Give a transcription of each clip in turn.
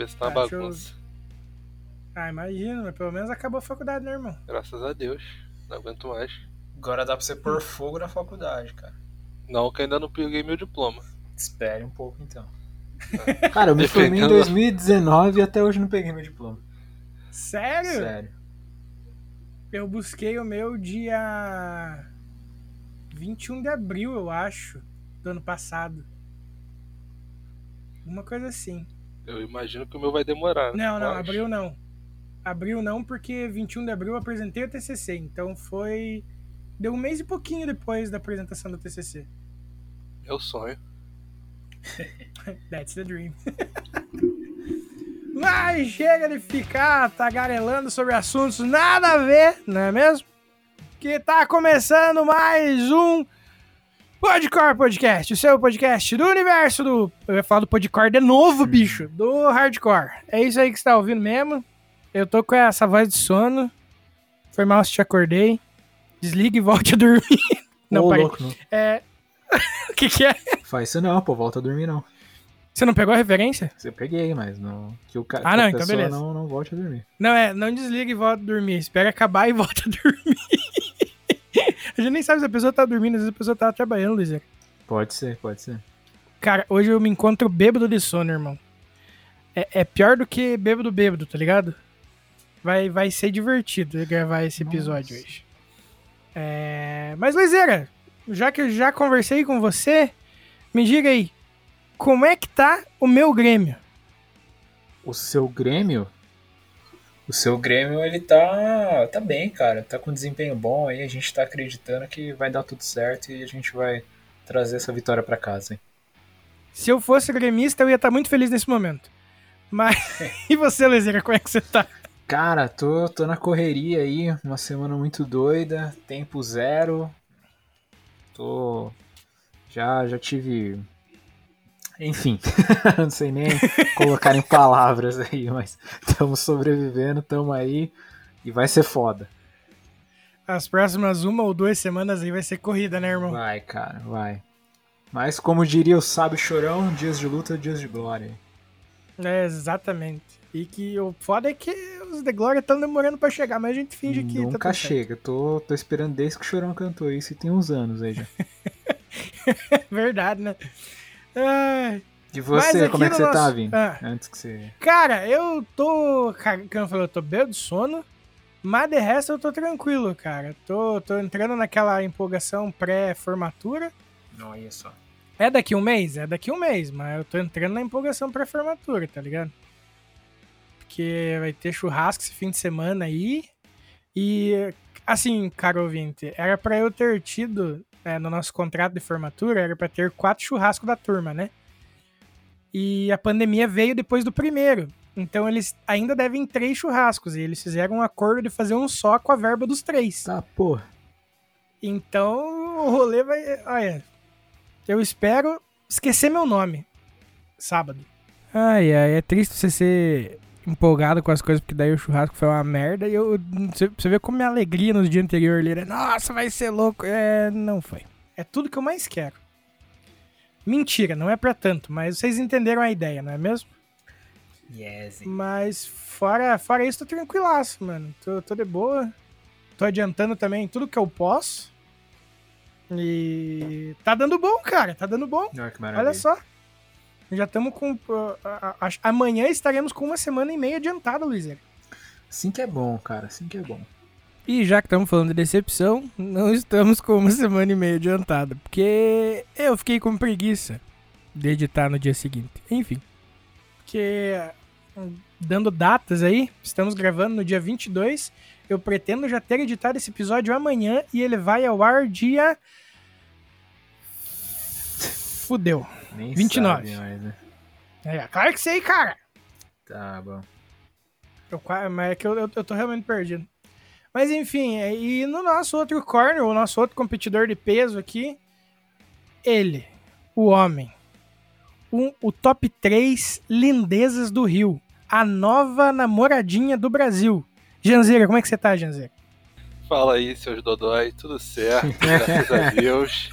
Cabeça tá uma Acho- bagunça. Ah, imagino, mas pelo menos acabou a faculdade, né, irmão? Graças a Deus. Não aguento mais. Agora dá pra você pôr fogo na faculdade, cara. Não, que ainda não peguei meu diploma. Espere um pouco então. Cara, eu me formei em Defendendo- 2019 e até hoje não peguei meu diploma. Sério? Sério. Eu busquei o meu dia 21 de abril, eu acho, do ano passado. Uma coisa assim. Eu imagino que o meu vai demorar. Não, não, mas- abril não. Abril não, porque 21 de abril eu apresentei o TCC, então foi. Deu um mês e pouquinho depois da apresentação do TCC. É o sonho. That's the dream. Mas chega de ficar tagarelando sobre assuntos nada a ver, não é mesmo? Que tá começando mais um Podcore Podcast, o seu podcast do universo do. Eu ia falar do Podcore de novo, bicho, do hardcore. É isso aí que você tá ouvindo mesmo. Eu tô com essa voz de sono. Foi mal se te acordei. Desliga e volte a dormir. Não, Ô, louco, não. É. o que, que é? Faz isso não, pô, volta a dormir não. Você não pegou a referência? Você peguei, mas não. Que o cara. Ah, não, então beleza. Não, não volte a dormir. Não, é, não desliga e volta a dormir. Espera acabar e volta a dormir. A gente nem sabe se a pessoa tá dormindo, às vezes a pessoa tá trabalhando, Luiz. Pode ser, pode ser. Cara, hoje eu me encontro bêbado de sono, irmão. É, é pior do que bêbado bêbado, tá ligado? Vai, vai ser divertido gravar esse episódio Nossa. hoje. É, Mas, Luizera, já que eu já conversei com você, me diga aí, como é que tá o meu Grêmio? O seu Grêmio? O seu Grêmio, ele tá, tá bem, cara. Tá com desempenho bom aí. A gente tá acreditando que vai dar tudo certo e a gente vai trazer essa vitória pra casa, hein? Se eu fosse gremista, eu ia estar muito feliz nesse momento. Mas, e você, Luizera, como é que você tá? Cara, tô, tô na correria aí, uma semana muito doida, tempo zero. Tô. Já, já tive. Enfim, não sei nem colocar em palavras aí, mas estamos sobrevivendo, estamos aí e vai ser foda. As próximas uma ou duas semanas aí vai ser corrida, né, irmão? Vai, cara, vai. Mas como diria o sábio chorão, dias de luta, dias de glória. É, exatamente. E que o foda é que os The Glory estão demorando pra chegar, mas a gente finge que tá Nunca tudo certo. chega, tô, tô esperando desde que o chorão cantou isso e tem uns anos aí já. Verdade, né? Ai. E você, como é que no você tá, nosso- Vini? Ah. Antes que você. Cara, eu tô. Como eu falei, eu tô bem de sono. Mas de resto eu tô tranquilo, cara. Tô, tô entrando naquela empolgação pré-formatura. Olha só. É daqui um mês? É daqui um mês, mas eu tô entrando na empolgação pré-formatura, tá ligado? Porque vai ter churrasco esse fim de semana aí. E, assim, caro ouvinte, era pra eu ter tido, é, no nosso contrato de formatura, era pra ter quatro churrascos da turma, né? E a pandemia veio depois do primeiro. Então eles ainda devem três churrascos. E eles fizeram um acordo de fazer um só com a verba dos três. Tá, porra. Então o rolê vai. Olha, eu espero esquecer meu nome. Sábado. Ai, ai, é triste você ser empolgado com as coisas, porque daí o churrasco foi uma merda. E eu. Você vê como minha alegria no dia anterior ali era. Nossa, vai ser louco. É, não foi. É tudo que eu mais quero. Mentira, não é pra tanto, mas vocês entenderam a ideia, não é mesmo? Yes. Mas fora, fora isso, tô tranquilaço, mano. Tô, tô de boa. Tô adiantando também tudo que eu posso. E tá dando bom, cara. Tá dando bom. Olha só. Já estamos com. uh, a- a- amanhã estaremos com uma semana e meia adiantada, Luiz. Assim que é bom, cara. Assim que é bom. E já que estamos falando de decepção, não estamos com uma semana e meia adiantada. Porque eu fiquei com preguiça de editar no dia seguinte. Enfim. Porque, hum, dando datas aí, estamos gravando no dia 22. Eu pretendo já ter editado esse episódio amanhã e ele vai ao ar dia. Fudeu. Nem 29. sabe mais, né? É, claro que sei, cara. Tá bom. Eu, mas é que eu, eu, eu tô realmente perdido. Mas enfim, é, e no nosso outro corner, o nosso outro competidor de peso aqui, ele, o homem, um- o top 3 lindezas do Rio, a nova namoradinha do Brasil. Janzeira, como é que você tá, Janzeira? Fala aí, seus dodói, tudo certo, graças a Deus.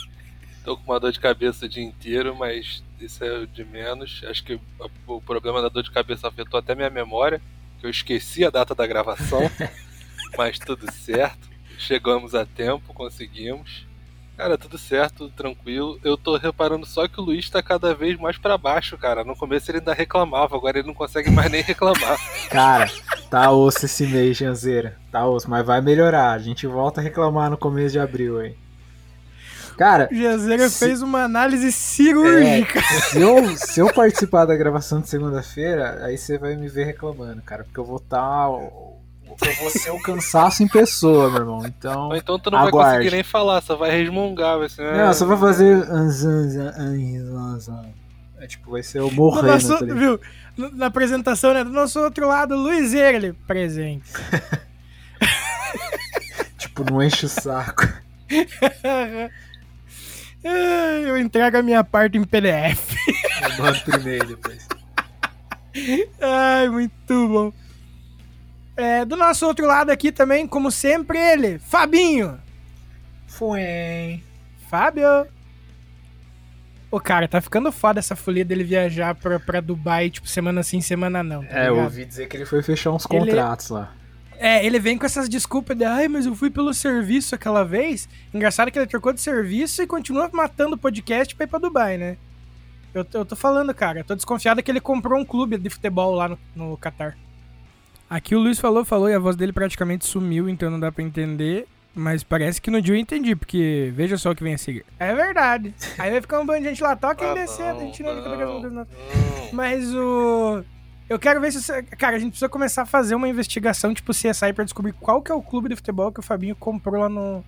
Tô com uma dor de cabeça o dia inteiro, mas isso é de menos. Acho que o problema da dor de cabeça afetou até minha memória, que eu esqueci a data da gravação, mas tudo certo. Chegamos a tempo, conseguimos. Cara, tudo certo, tranquilo. Eu tô reparando só que o Luiz tá cada vez mais para baixo, cara. No começo ele ainda reclamava, agora ele não consegue mais nem reclamar. Cara, tá osso esse mês, Janzeira. Tá osso, mas vai melhorar. A gente volta a reclamar no começo de abril, hein. Cara. O Janzeira se... fez uma análise cirúrgica. É, se, eu, se eu participar da gravação de segunda-feira, aí você vai me ver reclamando, cara. Porque eu vou estar. Tá eu vou ser o cansaço em pessoa, meu irmão. Então. Ou então tu não aguarde. vai conseguir nem falar, só vai resmungar, vai ser. Não, só vai fazer. É tipo, vai ser o morrendo. Nosso, tá viu? Na apresentação, né? Do nosso outro lado, Luiz ele presente. tipo, não enche o saco. Eu entrego a minha parte em PDF. Eu mando primeiro depois. Ai, muito bom. É, do nosso outro lado aqui também, como sempre, ele, Fabinho. Foi. Fábio. Ô, cara, tá ficando foda essa folia dele viajar pra, pra Dubai, tipo, semana sim, semana não. Tá é, ligado? eu ouvi dizer que ele foi fechar uns contratos ele... lá. É, ele vem com essas desculpas de, ai, mas eu fui pelo serviço aquela vez. Engraçado que ele trocou de serviço e continua matando o podcast pra ir pra Dubai, né? Eu, eu tô falando, cara, eu tô desconfiado que ele comprou um clube de futebol lá no, no Qatar. Aqui o Luiz falou, falou e a voz dele praticamente sumiu, então não dá para entender. Mas parece que no dia eu entendi, porque veja só o que vem a seguir. É verdade. Aí vai ficar um bando de gente lá, toca ah, descendo, a gente não, não, não, não. Mas o. Eu quero ver se. Cara, a gente precisa começar a fazer uma investigação, tipo CSI, pra descobrir qual que é o clube de futebol que o Fabinho comprou lá no.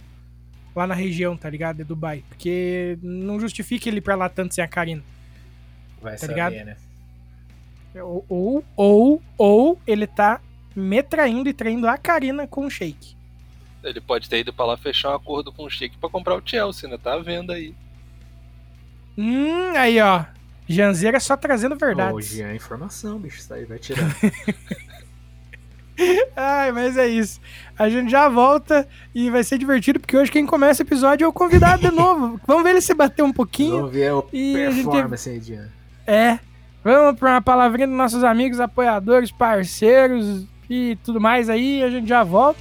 Lá na região, tá ligado? De Dubai. Porque não justifica ele ir pra lá tanto sem a Karina. Vai tá saber, ligado? né? Ou, ou, ou, ou ele tá metraindo e traindo a Karina com o Sheik. Ele pode ter ido pra lá fechar um acordo com o Sheik pra comprar o Chelsea, né? Tá à venda aí. Hum, aí ó. Janzeira só trazendo verdade. Hoje é informação, bicho. Isso aí vai tirar. Ai, mas é isso. A gente já volta e vai ser divertido, porque hoje quem começa o episódio é o convidado de novo. Vamos ver ele se bater um pouquinho. Vamos ver o e performance gente... aí, Diana. É. Vamos para uma palavrinha dos nossos amigos, apoiadores, parceiros, e tudo mais aí, a gente já volta.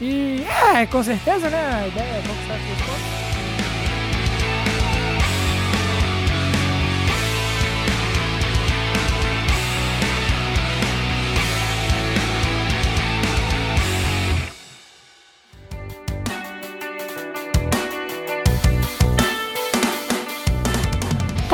E é, com certeza, né? A ideia é conquistar três pontos.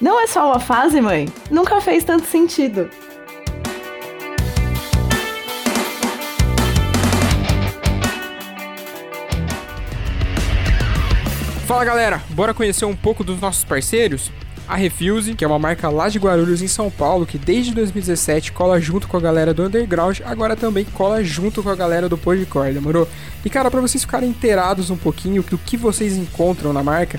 não é só uma fase, mãe, nunca fez tanto sentido. Fala galera, bora conhecer um pouco dos nossos parceiros? A Refuse, que é uma marca lá de Guarulhos em São Paulo, que desde 2017 cola junto com a galera do Underground, agora também cola junto com a galera do Podcore, demorou? E cara, para vocês ficarem inteirados um pouquinho do que vocês encontram na marca,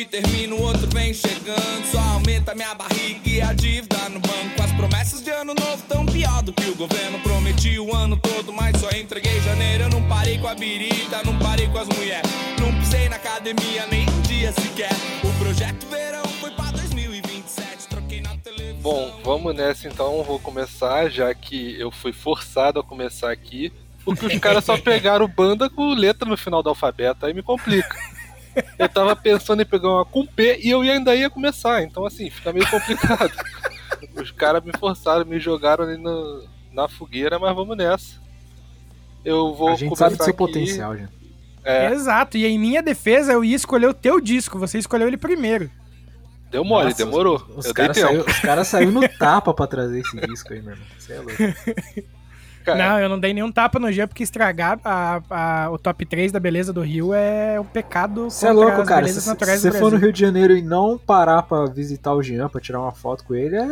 Que termina, o outro vem chegando. Só aumenta minha barriga e a dívida no banco. As promessas de ano novo tão pior do que o governo prometi o ano todo, mas só entreguei janeiro. Eu não parei com a birita, não parei com as mulheres. Não pisei na academia nem um dia sequer. O projeto verão foi pra 2027. Troquei na televisão. Bom, vamos nessa então. Vou começar, já que eu fui forçado a começar aqui. Porque os caras só pegaram banda com letra no final do alfabeto, aí me complica. Eu tava pensando em pegar uma com P e eu ainda ia começar, então assim, fica meio complicado. Os caras me forçaram, me jogaram ali no, na fogueira, mas vamos nessa. Eu vou A gente começar sabe do seu aqui. potencial, gente. É, Exato, e em minha defesa eu ia escolher o teu disco, você escolheu ele primeiro. deu mole, Nossa, demorou. Os dei caras os cara saiu no tapa pra trazer esse disco aí, meu irmão. Você é louco. Cara, Não, eu não dei nenhum tapa no G porque estragar a- a- o top 3 da beleza do Rio é um pecado Você é louco, cara. Se você do for no. Rio de Janeiro e não parar pra visitar o Jean, pra tirar uma foto com ele, é.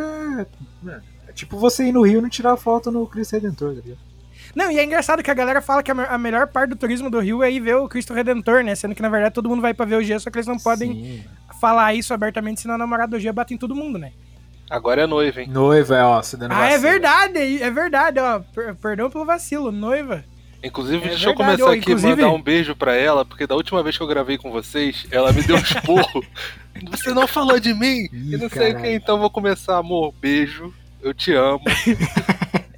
mano, é tipo você ir no Rio e não tirar foto no Cristo Redentor, tá ligado? Não, e é engraçado que a galera fala que a, me- a melhor parte do turismo do Rio é ir ver o Cristo Redentor, né? Sendo que na verdade todo mundo vai pra ver o G, só que eles não podem Sim. falar isso abertamente, senão a namorada do G bate em todo mundo, né? Agora é noiva, hein? Noiva, é, ó, você dando Ah, é vacilo. verdade, é verdade, ó. Per- perdão pelo vacilo, noiva. Inclusive, É deixa eu verdade, começar ó, aqui e inclusive- mandar um beijo pra ela, porque da última vez que eu gravei com vocês, ela me deu um esporro. Você não falou de mim? Ih, e não sei o que, então eu vou começar, amor. Beijo, eu te amo.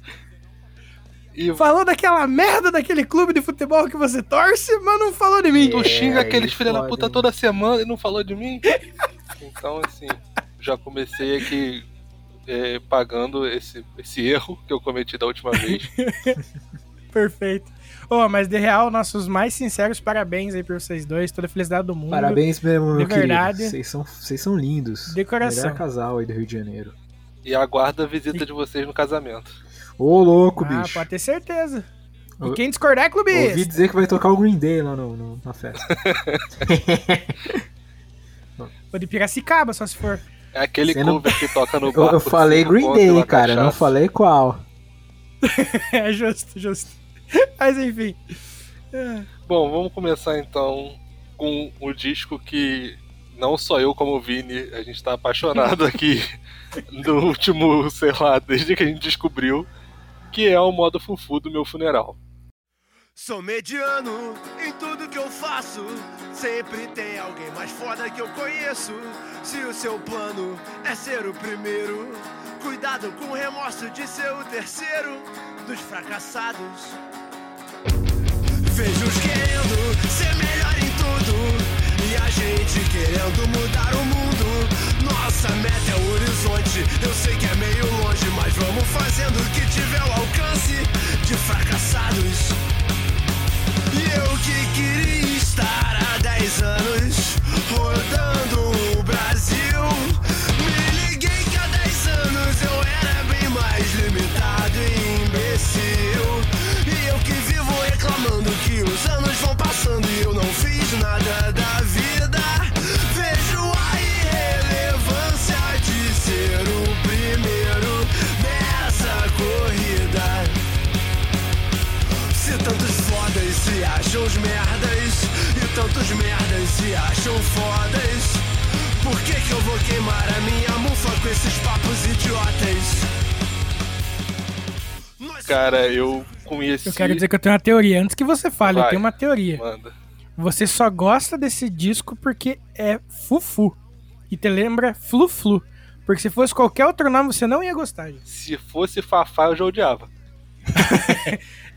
e Falou daquela merda daquele clube de futebol que você torce, mas não falou de mim. tu xinga aí aqueles filha da puta toda semana e não falou de mim? Então, assim, já comecei aqui é, pagando esse, esse erro que eu cometi da última vez. Perfeito. Ô, mas de real, nossos mais sinceros parabéns aí pra vocês dois, toda a felicidade do mundo. Parabéns mesmo, meu De verdade. querido. Vocês são, vocês são lindos. De coração. Melhor casal aí do Rio de Janeiro. E aguardo a visita de vocês no casamento. Ô, louco, Ah, bicho. pode ter certeza. E quem discordar é Ouvi clubista. dizer que vai tocar o Green Day lá no, no- na festa. Ou de Piracicaba, só se for. É aquele Você não- cover que toca no Eu, bar eu por falei Green Day, cara. Não falei qual. é justo, justo. Mas enfim. Bom, vamos começar então com o disco que não só eu como o Vini, a gente tá apaixonado aqui no último, sei lá, desde que a gente descobriu, que é o modo fufu do meu funeral. Sou mediano em tudo que eu faço. Sempre tem alguém mais foda que eu conheço. Se o seu plano é ser o primeiro, cuidado com o remorso de ser o terceiro dos fracassados. Vejo-os querendo ser melhor em tudo. E a gente querendo mudar o mundo. Nossa meta é o horizonte. Eu sei que é meio longe, mas vamos fazendo o que tiver ao alcance de fracassados. E eu que queria estar há 10 anos rodando o os merdas E tantos merdas se acham fodas Por que que eu vou queimar a minha mufa com esses papos idiotas? Cara, eu conheci. Eu quero dizer que eu tenho uma teoria. Antes que você fale, eu Vai. tenho uma teoria. Manda. Você só gosta desse disco porque é fufu. E te lembra flu-flu. Porque se fosse qualquer outro nome, você não ia gostar. gente. Se fosse Fafá, eu já odiava.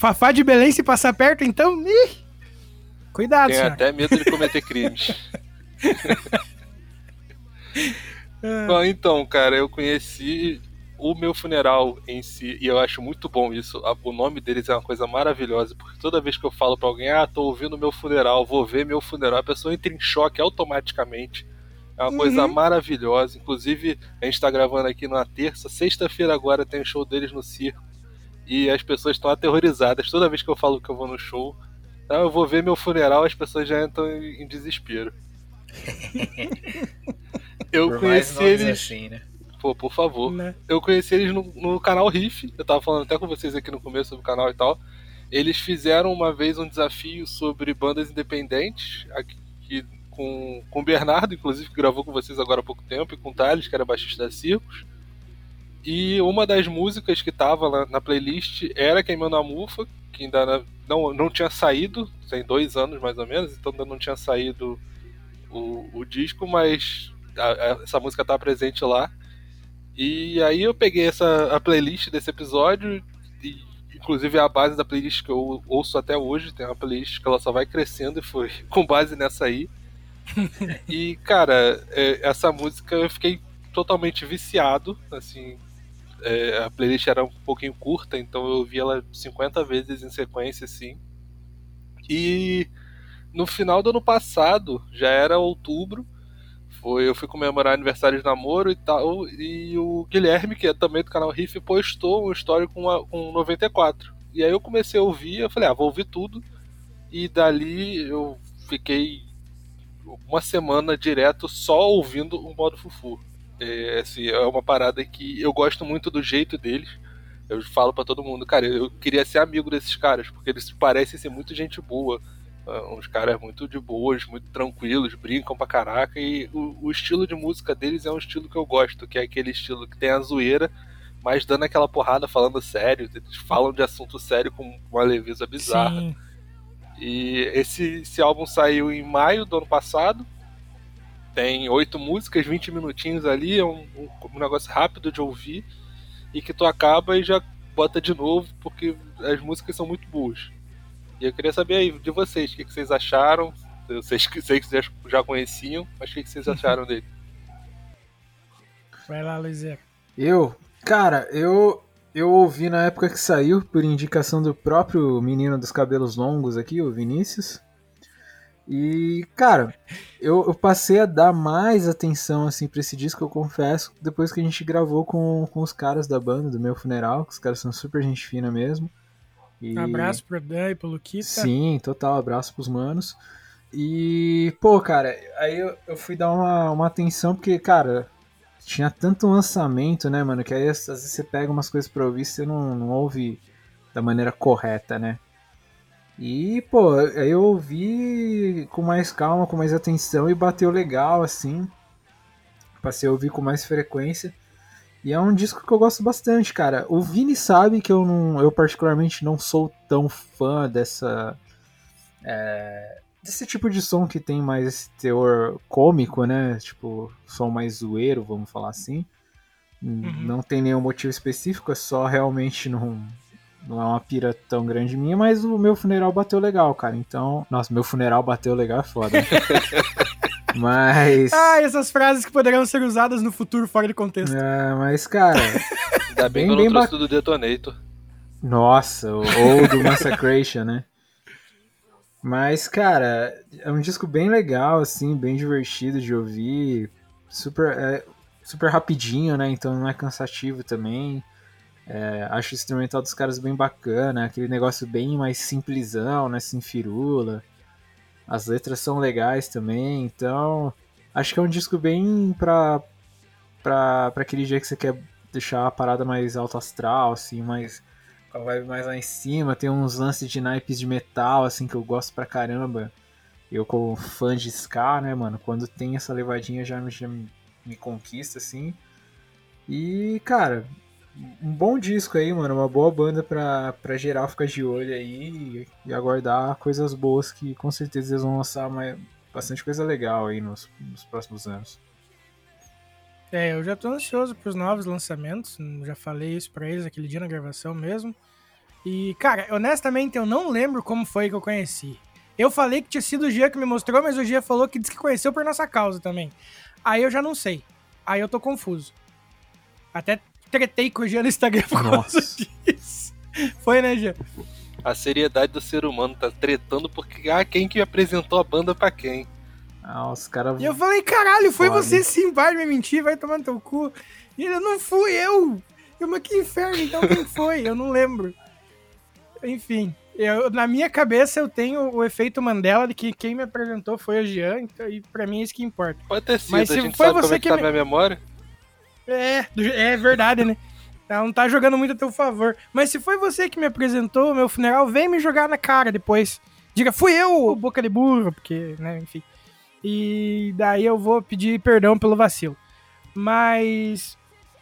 Fafá de Belém se passar perto, então. Ih! Cuidado, Tenho senhor. até medo de cometer crimes. Bom, então, cara, eu conheci o meu funeral em si, e eu acho muito bom isso. O nome deles é uma coisa maravilhosa, porque toda vez que eu falo pra alguém, ah, tô ouvindo meu funeral, vou ver meu funeral, a pessoa entra em choque automaticamente. É uma coisa Uhum. maravilhosa. Inclusive, a gente tá gravando aqui na terça, sexta-feira agora tem show deles no circo. E as pessoas estão aterrorizadas toda vez que eu falo que eu vou no show. Ah, eu vou ver meu funeral, as pessoas já entram em desespero. Eu Por conheci eles. assim, né? Pô, por favor. né? Eu conheci eles no, no canal Riff. Eu tava falando até com vocês aqui no começo do canal e tal. Eles fizeram uma vez um desafio sobre bandas independentes. Aqui, que- com, com o Bernardo, inclusive, que gravou com vocês agora há pouco tempo, e com o Thales, que era baixista da Circos. E uma das músicas que tava na, na playlist era Queimando a Mufa, que ainda não, não tinha saído, tem dois anos mais ou menos, então ainda não tinha saído o, o disco, mas a- a- essa música tá presente lá. E aí eu peguei essa a playlist desse episódio, e inclusive é a base da playlist que eu ouço até hoje, tem uma playlist que ela só vai crescendo e foi com base nessa aí. e, cara, é, essa música eu fiquei totalmente viciado, assim, é, a playlist era um pouquinho curta, então eu ouvi ela 50 vezes em sequência, assim. E no final do ano passado, já era outubro, foi, eu fui comemorar aniversário de namoro e tal, e o Guilherme, que é também do canal Riff, postou uma história com, a, com 94. E aí eu comecei a ouvir, eu falei, ah, vou ouvir tudo. E dali eu fiquei uma semana direto só ouvindo o modo Fufu. É, assim, é uma parada que eu gosto muito do jeito deles. Eu falo pra todo mundo, cara, eu queria ser amigo desses caras, porque eles parecem ser muito gente boa. Uh, uns caras muito de boas, muito tranquilos, brincam pra caraca. E o, o estilo de música deles é um estilo que eu gosto, que é aquele estilo que tem a zoeira, mas dando aquela porrada falando sério. Eles falam de assunto sério com uma leveza bizarra. Sim. E esse, esse álbum saiu em maio do ano passado. Tem oito músicas, 20 minutinhos ali, é um, um, um negócio rápido de ouvir. E que tu acaba e já bota de novo, porque as músicas são muito boas. E eu queria saber aí de vocês, o que, que vocês acharam? Eu sei que sei que vocês já conheciam, mas o que, que vocês acharam dele? Vai lá, Luizera. Eu, cara, eu eu ouvi na época que saiu, por indicação do próprio menino dos cabelos longos aqui, o Vinícius. E, cara, eu, eu passei a dar mais atenção, assim, pra esse disco, eu confesso, depois que a gente gravou com, com os caras da banda, do meu funeral, que os caras são super gente fina mesmo. E... Um abraço pro Dan e pro Luquita. Sim, total, abraço pros manos. E, pô, cara, aí eu, eu fui dar uma, uma atenção, porque, cara, tinha tanto lançamento, né, mano, que aí às vezes você pega umas coisas pra ouvir e você não, não ouve da maneira correta, né? E, pô, aí eu ouvi com mais calma, com mais atenção e bateu legal, assim. Passei a ouvir com mais frequência. E é um disco que eu gosto bastante, cara. O Vini sabe que eu não, eu particularmente não sou tão fã dessa é, desse tipo de som que tem mais esse teor cômico, né? Tipo, som mais zoeiro, vamos falar assim. Uhum. Não tem nenhum motivo específico, é só realmente não não é uma pira tão grande minha, mas o meu funeral bateu legal, cara. Então, nossa, meu funeral bateu legal é foda. mas Ah, essas frases que poderão ser usadas no futuro fora de contexto. É, mas cara, Ainda bem, bem que eu não trouxe ba... do Detonator. Nossa, ou do Massacration, né? Mas, cara, é um disco bem legal, assim, bem divertido de ouvir. Super, é, super rapidinho, né? Então não é cansativo também. É, acho o instrumental dos caras bem bacana, aquele negócio bem mais simplesão, né? Sem firula. As letras são legais também, então acho que é um disco bem pra, pra, pra aquele dia que você quer deixar a parada mais alto astral, assim, mais com a vibe mais lá em cima. Tem uns lances de naipes de metal, assim, que eu gosto pra caramba. Eu, como fã de ska, né, mano, quando tem essa levadinha já me, já me conquista, assim. E, cara, um bom disco aí, mano. Uma boa banda pra, pra geral ficar de olho aí e, aguardar coisas boas que com certeza eles vão lançar mais, bastante coisa legal aí nos, nos próximos anos. É, eu já tô ansioso pros novos lançamentos. Já falei isso pra eles aquele dia na gravação mesmo. E, cara, honestamente eu não lembro como foi que eu conheci. Eu falei que tinha sido o Gia que me mostrou, mas o Gia falou que disse que conheceu por nossa causa também. Aí eu já não sei. Aí eu tô confuso. Até tretei com o Gia no Instagram por Nossa. causa disso. Foi, né, Gia? A seriedade do ser humano tá tretando porque ah, quem que apresentou a banda pra quem? Ah, os caras. E eu falei, caralho, foi Foda. você sim, vai me mentir, vai tomar no teu cu. E ele, não fui eu. Eu, mas que inferno, então quem foi? Eu não lembro. Enfim, Eu, na minha cabeça eu tenho o efeito Mandela de que quem me apresentou foi a Jean, então, e pra mim é isso que importa. Pode ter sido, Mas a se gente foi sabe como você é que, que tá me- a minha memória. É, é verdade, né? Ela não tá jogando muito a teu favor. Mas se foi você que me apresentou o meu funeral, vem me jogar na cara depois. Diga, fui eu, boca de burro, porque, né, enfim. E daí eu vou pedir perdão pelo vacilo. Mas,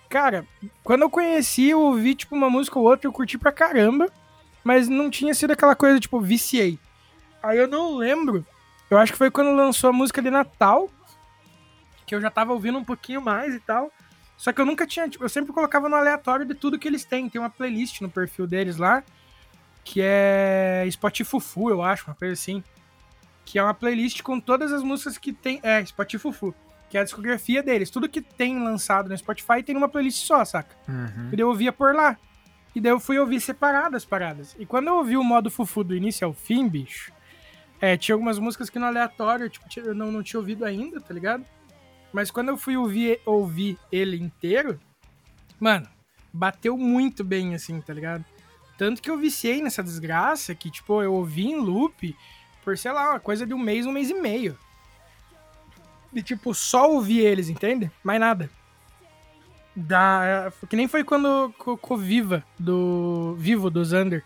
cara, quando eu conheci, eu ouvi, tipo, uma música ou outra, eu curti pra caramba. Mas não tinha sido aquela coisa, tipo, viciei. Aí eu não lembro. Eu acho que foi quando lançou a música de Natal. Que eu já tava ouvindo um pouquinho mais e tal. Só que eu nunca tinha, tipo, eu sempre colocava no aleatório de tudo que eles têm. Tem uma playlist no perfil deles lá, que é Spotifufu, eu acho, uma coisa assim. Que é uma playlist com todas as músicas que tem. É, Spotifufu, que é a discografia deles. Tudo que tem lançado no Spotify tem numa playlist só, saca? Uhum. E daí eu ouvia por lá. E daí eu fui ouvir separadas as paradas. E quando eu ouvi o modo Fufu do início ao fim, bicho, é, tinha algumas músicas que no aleatório, tipo, eu não, não tinha ouvido ainda, tá ligado? Mas quando eu fui ouvir, ouvir ele inteiro, mano, bateu muito bem, assim, tá ligado? Tanto que eu viciei nessa desgraça que, tipo, eu ouvi em loop por, sei lá, uma coisa de um mês, um mês e meio. E, tipo, só ouvir eles, entende? Mais nada. Da, que nem foi quando com Viva, do Vivo, do Xander.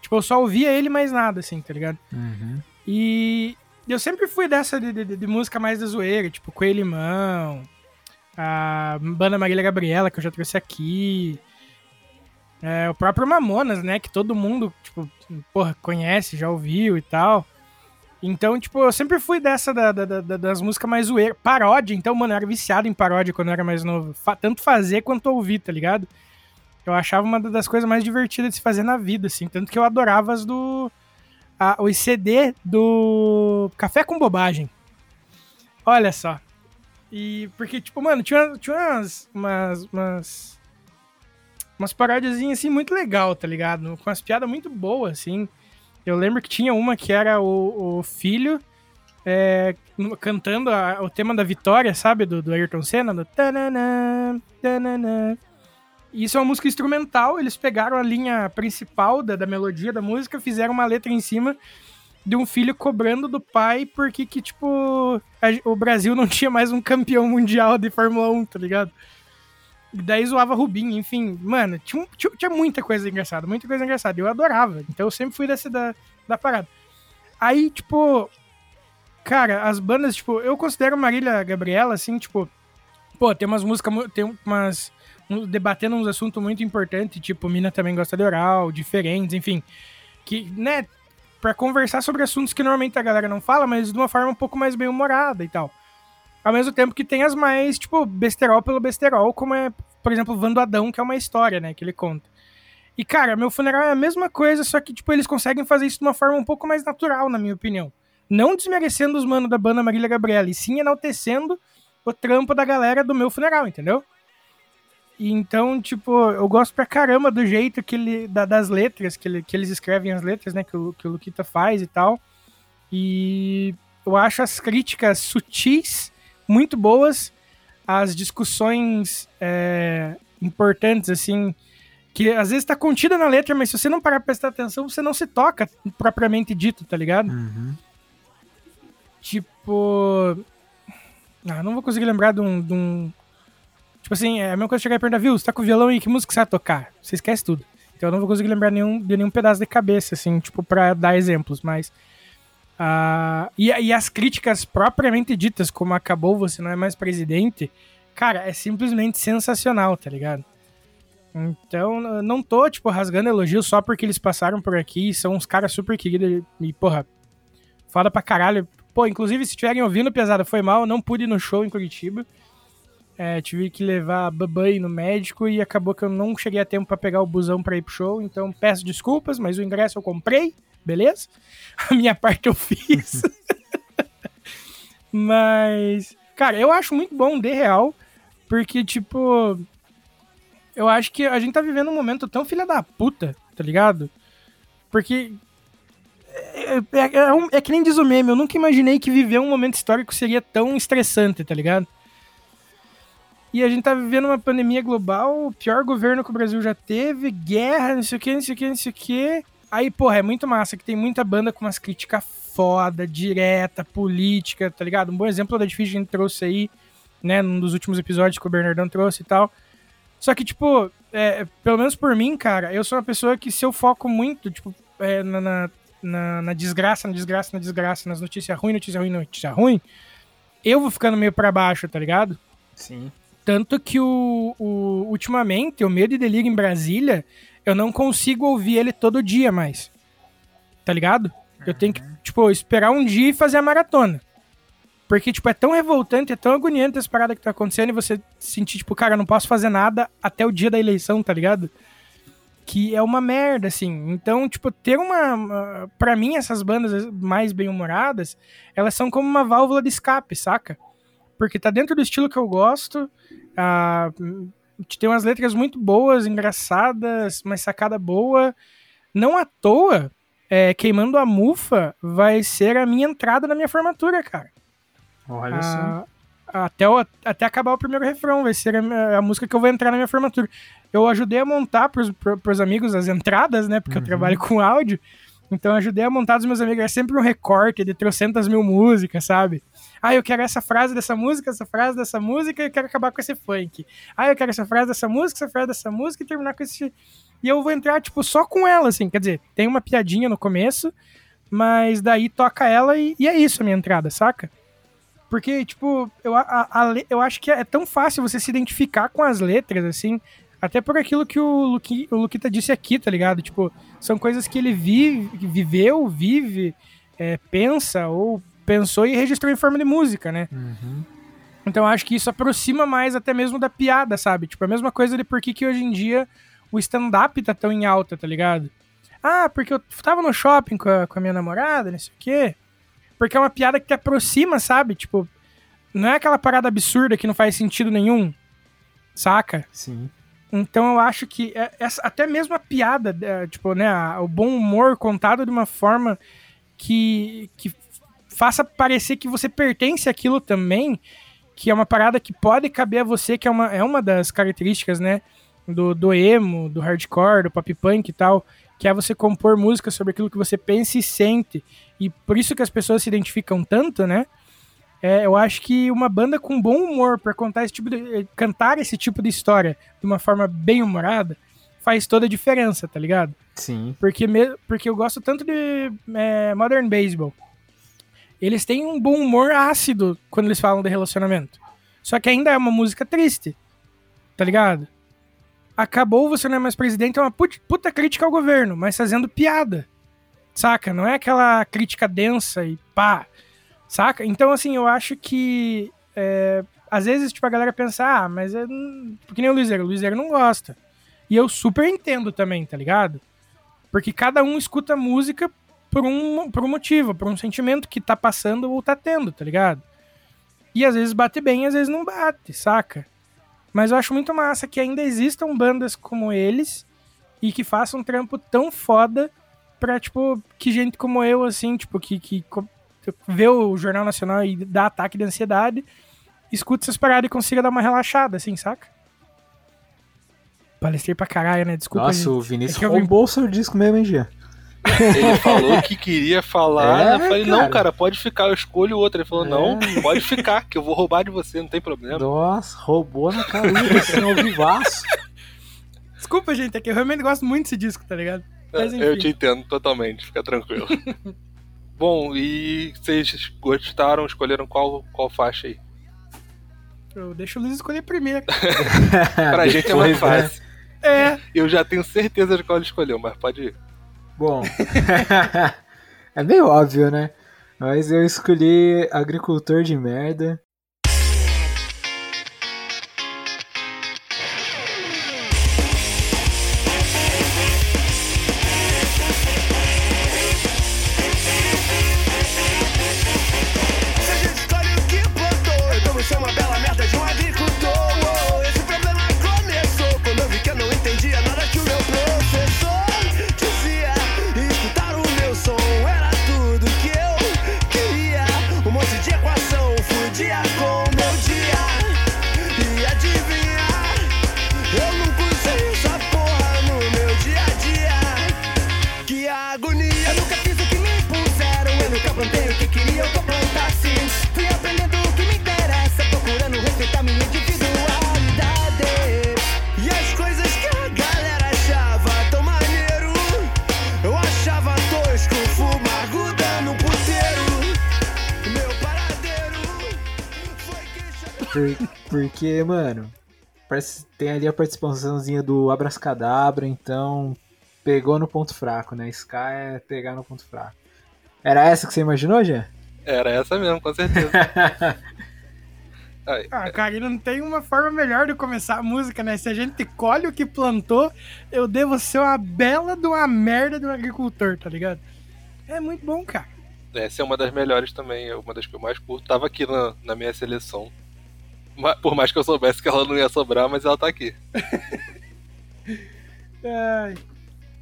Tipo, eu só ouvia ele mais nada, assim, tá ligado? Uhum. E eu sempre fui dessa de, de- de música mais da zoeira, tipo Coelho Limão, a banda Marília Gabriela, que eu já trouxe aqui. É, o próprio Mamonas, né? Que todo mundo, tipo, porra, conhece, já ouviu e tal. Então, tipo, eu sempre fui dessa da- da- da- das músicas mais zoeiras. Paródia, então, mano, eu era viciado em paródia quando eu era mais novo. Tanto fazer quanto ouvir, tá ligado? Eu achava uma das coisas mais divertidas de se fazer na vida, assim. Tanto que eu adorava as do. A, os CD do Café com Bobagem. Olha só. E porque, tipo, mano, tinha, tinha umas, umas, umas, umas paródiazinhas, assim, muito legal, tá ligado? Com umas piadas muito boas, assim. Eu lembro que tinha uma que era o, o filho é, cantando a- o tema da vitória, sabe? Do, do Ayrton Senna, do tananã, tananã. E Isso é uma música instrumental, eles pegaram a linha principal da, da melodia da música, fizeram uma letra em cima de um filho cobrando do pai porque que, tipo, a- o Brasil não tinha mais um campeão mundial de Fórmula 1, tá ligado? E daí zoava Rubinho, enfim, mano, tinha, tinha, tinha muita coisa engraçada, muita coisa engraçada. Eu adorava, então eu sempre fui dessa da, da parada. Aí, tipo, cara, as bandas, tipo, eu considero Marília Gabriela, assim, tipo, pô, tem umas músicas, tem umas. Debatendo uns assuntos muito importantes, tipo, Mina também gosta de oral, diferentes, enfim. Que, né, pra conversar sobre assuntos que normalmente a galera não fala, mas de uma forma um pouco mais bem humorada e tal. Ao mesmo tempo que tem as mais, tipo, besterol pelo besterol, como é, por exemplo, Vando Adão, que é uma história, né, que ele conta. E, cara, meu funeral é a mesma coisa, só que, tipo, eles conseguem fazer isso de uma forma um pouco mais natural, na minha opinião. Não desmerecendo os manos da banda Marília Gabriela, e sim enaltecendo o trampo da galera do meu funeral, entendeu? E então, tipo, eu gosto pra caramba do jeito que ele. da- das letras, que, ele- que eles escrevem as letras, né? Que o, que o Luquita faz e tal. E eu acho as críticas sutis muito boas, as discussões é, importantes, assim, que às vezes tá contida na letra, mas se você não parar pra prestar atenção, você não se toca propriamente dito, tá ligado? Uhum. Tipo. Ah, não vou conseguir lembrar de um, de um- Tipo assim, é a mesma coisa chegar e perguntar, viu, você tá com violão e que música você vai tocar? Você esquece tudo. Então eu não vou conseguir lembrar nenhum, de nenhum pedaço de cabeça, assim, tipo, pra dar exemplos, mas. ah, e, e as críticas propriamente ditas, como acabou, você não é mais presidente, cara, é simplesmente sensacional, tá ligado? Então, não tô, tipo, rasgando elogios só porque eles passaram por aqui, são uns caras super queridos e, porra, foda pra caralho. Pô, inclusive, se estiverem ouvindo, pesada, foi mal, não pude ir no show em Curitiba. É, tive que levar a babãe no médico e acabou que eu não cheguei a tempo pra pegar o busão pra ir pro show, então peço desculpas, mas o ingresso eu comprei, beleza? A minha parte eu fiz. mas, cara, eu acho muito bom, de real, porque, tipo, eu acho que a gente tá vivendo um momento tão filha da puta, tá ligado? Porque é, é- é um- é que nem diz o meme, eu nunca imaginei que viver um momento histórico seria tão estressante, tá ligado? E a gente tá vivendo uma pandemia global, o pior governo que o Brasil já teve, guerra, não sei o que, não sei o que, não sei o que. Aí, porra, é muito massa que tem muita banda com umas críticas foda, direta, política, tá ligado? Um bom exemplo da difícil a gente trouxe aí, né, num dos últimos episódios que o Bernardão trouxe e tal. Só que, tipo, é, pelo menos por mim, cara, eu sou uma pessoa que se eu foco muito, tipo, é, na, na, na, na desgraça, na desgraça, na desgraça, nas notícias ruins, notícia ruim, notícia ruim, eu vou ficando meio pra baixo, tá ligado? Sim. Tanto que o, o ultimamente, o Medo e Delírio em Brasília, eu não consigo ouvir ele todo dia mais. Tá ligado? Eu tenho que, tipo, esperar um dia e fazer a maratona. Porque, tipo, é tão revoltante, é tão agoniante essa parada que tá acontecendo e você sentir, tipo, cara, eu não posso fazer nada até o dia da eleição, tá ligado? Que é uma merda, assim. Então, tipo, ter uma. uma pra mim, essas bandas mais bem-humoradas, elas são como uma válvula de escape, saca? Porque tá dentro do estilo que eu gosto. Ah, tem umas letras muito boas, engraçadas, uma sacada boa. Não à toa, é, Queimando a Mufa vai ser a minha entrada na minha formatura, cara. Olha só. Ah, até, o- até acabar o primeiro refrão, vai ser a, a música que eu vou entrar na minha formatura. Eu ajudei a montar pros, pro- pros amigos as entradas, né? Porque eu trabalho com áudio. Então eu ajudei a montar dos meus amigos. É sempre um recorte de trocentas mil músicas, sabe? Ah, eu quero essa frase dessa música, essa frase dessa música, eu quero acabar com esse funk. Ah, eu quero essa frase dessa música, essa frase dessa música e terminar com esse. E eu vou entrar, tipo, só com ela, assim. Quer dizer, tem uma piadinha no começo, mas daí toca ela e, e é isso a minha entrada, saca? Porque, tipo, eu, a- a eu acho que é tão fácil você se identificar com as letras, assim, até por aquilo que o, Luqui, o Luquita disse aqui, tá ligado? Tipo, são coisas que ele vive, viveu, vive, é, pensa ou pensou e registrou em forma de música, né? Então eu acho que isso aproxima mais até mesmo da piada, sabe? Tipo, a mesma coisa de por que que hoje em dia o stand-up tá tão em alta, tá ligado? Ah, porque eu tava no shopping com a, com a minha namorada, não sei o quê. Porque é uma piada que te aproxima, sabe? Tipo, não é aquela parada absurda que não faz sentido nenhum, saca? Sim. Então eu acho que é- essa- até mesmo a piada, é, tipo, né, o bom humor contado de uma forma que, que faça parecer que você pertence àquilo também, que é uma parada que pode caber a você, que é uma, é uma das características, né, do, do emo, do hardcore, do pop punk e tal, que é você compor música sobre aquilo que você pensa e sente. E por isso que as pessoas se identificam tanto, né? É, eu acho que uma banda com bom humor pra contar esse tipo de, eh, cantar esse tipo de história de uma forma bem humorada faz toda a diferença, tá ligado? Sim. Porque, me, porque eu gosto tanto de é, Modern Baseball. Eles têm um bom humor ácido quando eles falam de relacionamento. Só que ainda é uma música triste. Tá ligado? Acabou, você não é mais presidente, é uma put- puta crítica ao governo, mas fazendo piada. Saca? Não é aquela crítica densa e pá. Saca? Então, assim, eu acho que. é, às vezes, tipo, a galera pensa, ah, mas é. hum, Porque nem o Luizeiro. O Luizeiro não gosta. E eu super entendo também, tá ligado? Porque cada um escuta música por um, por um motivo, por um sentimento que tá passando ou tá tendo, tá ligado? E às vezes bate bem, às vezes não bate, saca? Mas eu acho muito massa que ainda existam bandas como eles e que façam um trampo tão foda pra, tipo, que gente como eu, assim, tipo, que, que vê o Jornal Nacional e dá ataque de ansiedade, escuta essas paradas e consiga dar uma relaxada, assim, saca? Palestrei pra caralho, né? Desculpa, Nossa, gente. o Vinícius É roubou o seu disco mesmo, hein, Gia? Ele falou que queria falar. É, eu falei, cara. não, cara, pode ficar, eu escolho outro. Ele falou, É. não, pode ficar, que eu vou roubar de você, não tem problema. Nossa, roubou na caruda, assim, ao vivaço. Desculpa, gente, é que eu realmente gosto muito desse disco, tá ligado? Mas enfim. Eu te entendo totalmente, fica tranquilo. Bom, e vocês gostaram, escolheram qual, qual faixa aí? Eu deixo o Luiz escolher primeiro. Pra gente é mais né? fácil. É, Eu já tenho certeza de qual ele escolheu, mas pode ir. Bom, é meio óbvio, né? Mas eu escolhi Agricultor de Merda. Por- porque, mano, parece- tem ali a participaçãozinha do Abracadabra, então pegou no ponto fraco, né? Sky é pegar no ponto fraco. Era essa que você imaginou, Jean? Era essa mesmo, com certeza. Ai, Ah, cara, e não tem uma forma melhor de começar a música, né? Se a gente colhe o que plantou, eu devo ser uma bela de uma merda de um agricultor, tá ligado? É muito bom, cara. Essa é uma das melhores também, é uma das que eu mais curto. Tava aqui na, na minha seleção. Por mais que eu soubesse que ela não ia sobrar, mas ela tá aqui. Ai,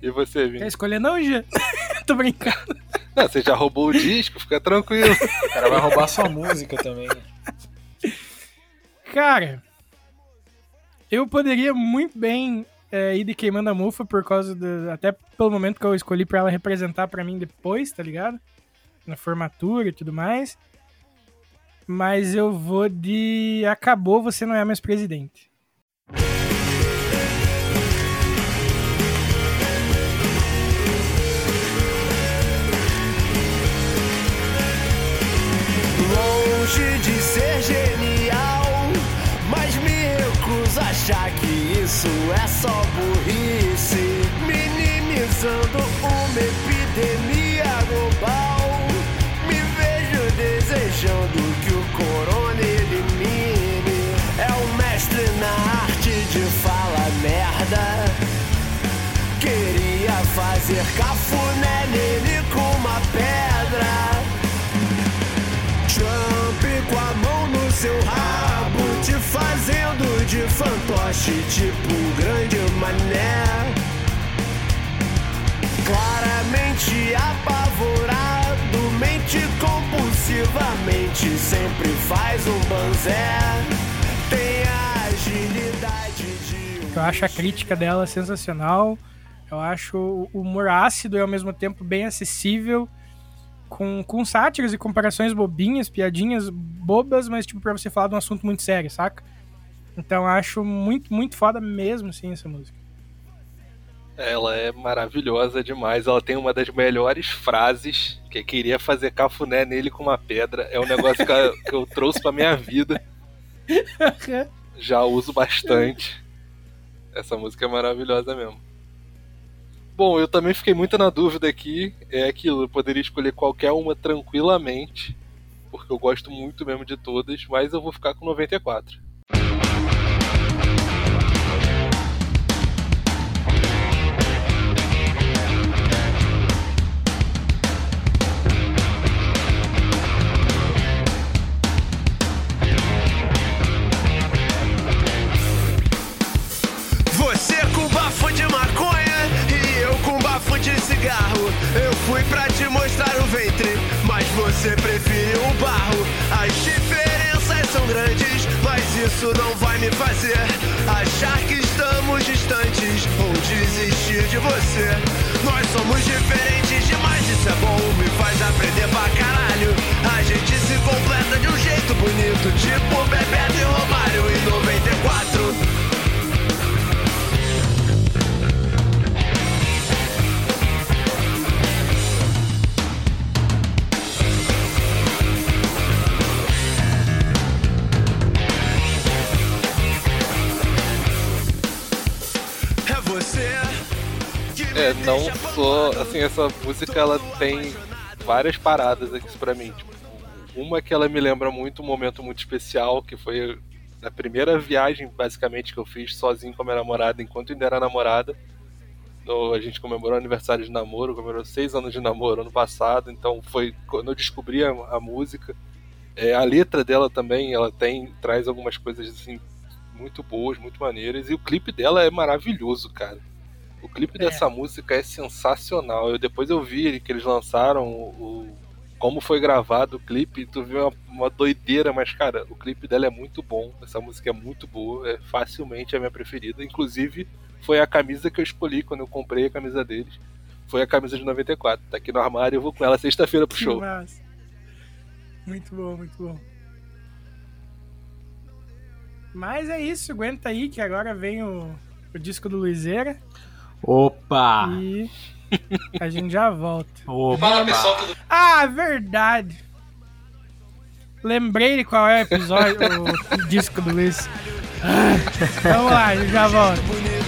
E você, quer Vini? escolher não, Gia? Tô brincando. Não, você já roubou o disco, fica tranquilo. O cara vai roubar sua música também. Cara, eu poderia muito bem é, ir de queimando a mufa por causa do. Até pelo momento que eu escolhi pra ela representar pra mim depois, tá ligado? Na formatura e tudo mais. Mas eu vou de. Acabou, você não é mais presidente. Longe de ser genial, mas me recuso a achar que isso é só burrice. Minimizando uma epidemia fantoche, tipo um grande mané. Claramente apavorado, mente compulsivamente, sempre faz um banzé. Tem a agilidade de. Eu acho a crítica dela sensacional. Eu acho o humor ácido e ao mesmo tempo bem acessível. Com, com sátiras e comparações bobinhas, piadinhas bobas, mas tipo pra você falar de um assunto muito sério, saca? Então acho muito, muito foda mesmo, assim, essa música. Ela é maravilhosa demais. Ela tem uma das melhores frases que queria fazer cafuné nele com uma pedra. É um negócio que eu, que eu trouxe pra minha vida. Já uso bastante. Essa música é maravilhosa mesmo. Bom, eu também fiquei muito na dúvida aqui. É aquilo, eu poderia escolher qualquer uma tranquilamente. Porque eu gosto muito mesmo de todas, mas eu vou ficar com 94. Você preferiu o barro. As diferenças são grandes, mas isso não vai me fazer achar que estamos distantes ou desistir de você. Nós somos diferentes demais, isso é bom, me faz aprender pra caralho. A gente se completa de um jeito bonito, tipo Bebeto e Romário em 94. É, não bolado. Assim, essa música ela tem várias paradas aqui pra mim. Tipo, uma que ela me lembra muito um momento muito especial, que foi a primeira viagem, basicamente, que eu fiz sozinho com a minha namorada, enquanto ainda era namorada. A gente comemorou aniversário de namoro, comemorou seis anos de namoro ano passado, então foi quando eu descobri a, a música. É, a letra dela também, ela tem traz algumas coisas assim muito boas, muito maneiras, e o clipe dela é maravilhoso, cara. O clipe É. dessa música é sensacional. Eu depois eu vi que eles lançaram o, o- como foi gravado o clipe, tu viu uma, uma doideira, mas cara, o clipe dela é muito bom. Essa música é muito boa, é facilmente a minha preferida. Inclusive, foi a camisa que eu escolhi quando eu comprei a camisa deles. Foi a camisa de 94. Tá aqui no armário, eu vou com ela sexta-feira pro Que show. massa. Muito bom, muito bom. Mas é isso, aguenta aí que agora vem o, o disco do Luizeira Opa! e a gente já volta. Opa! Ah, verdade. lembrei de qual é o episódio, o disco do Luiz. Ah, vamos lá, eu já volto.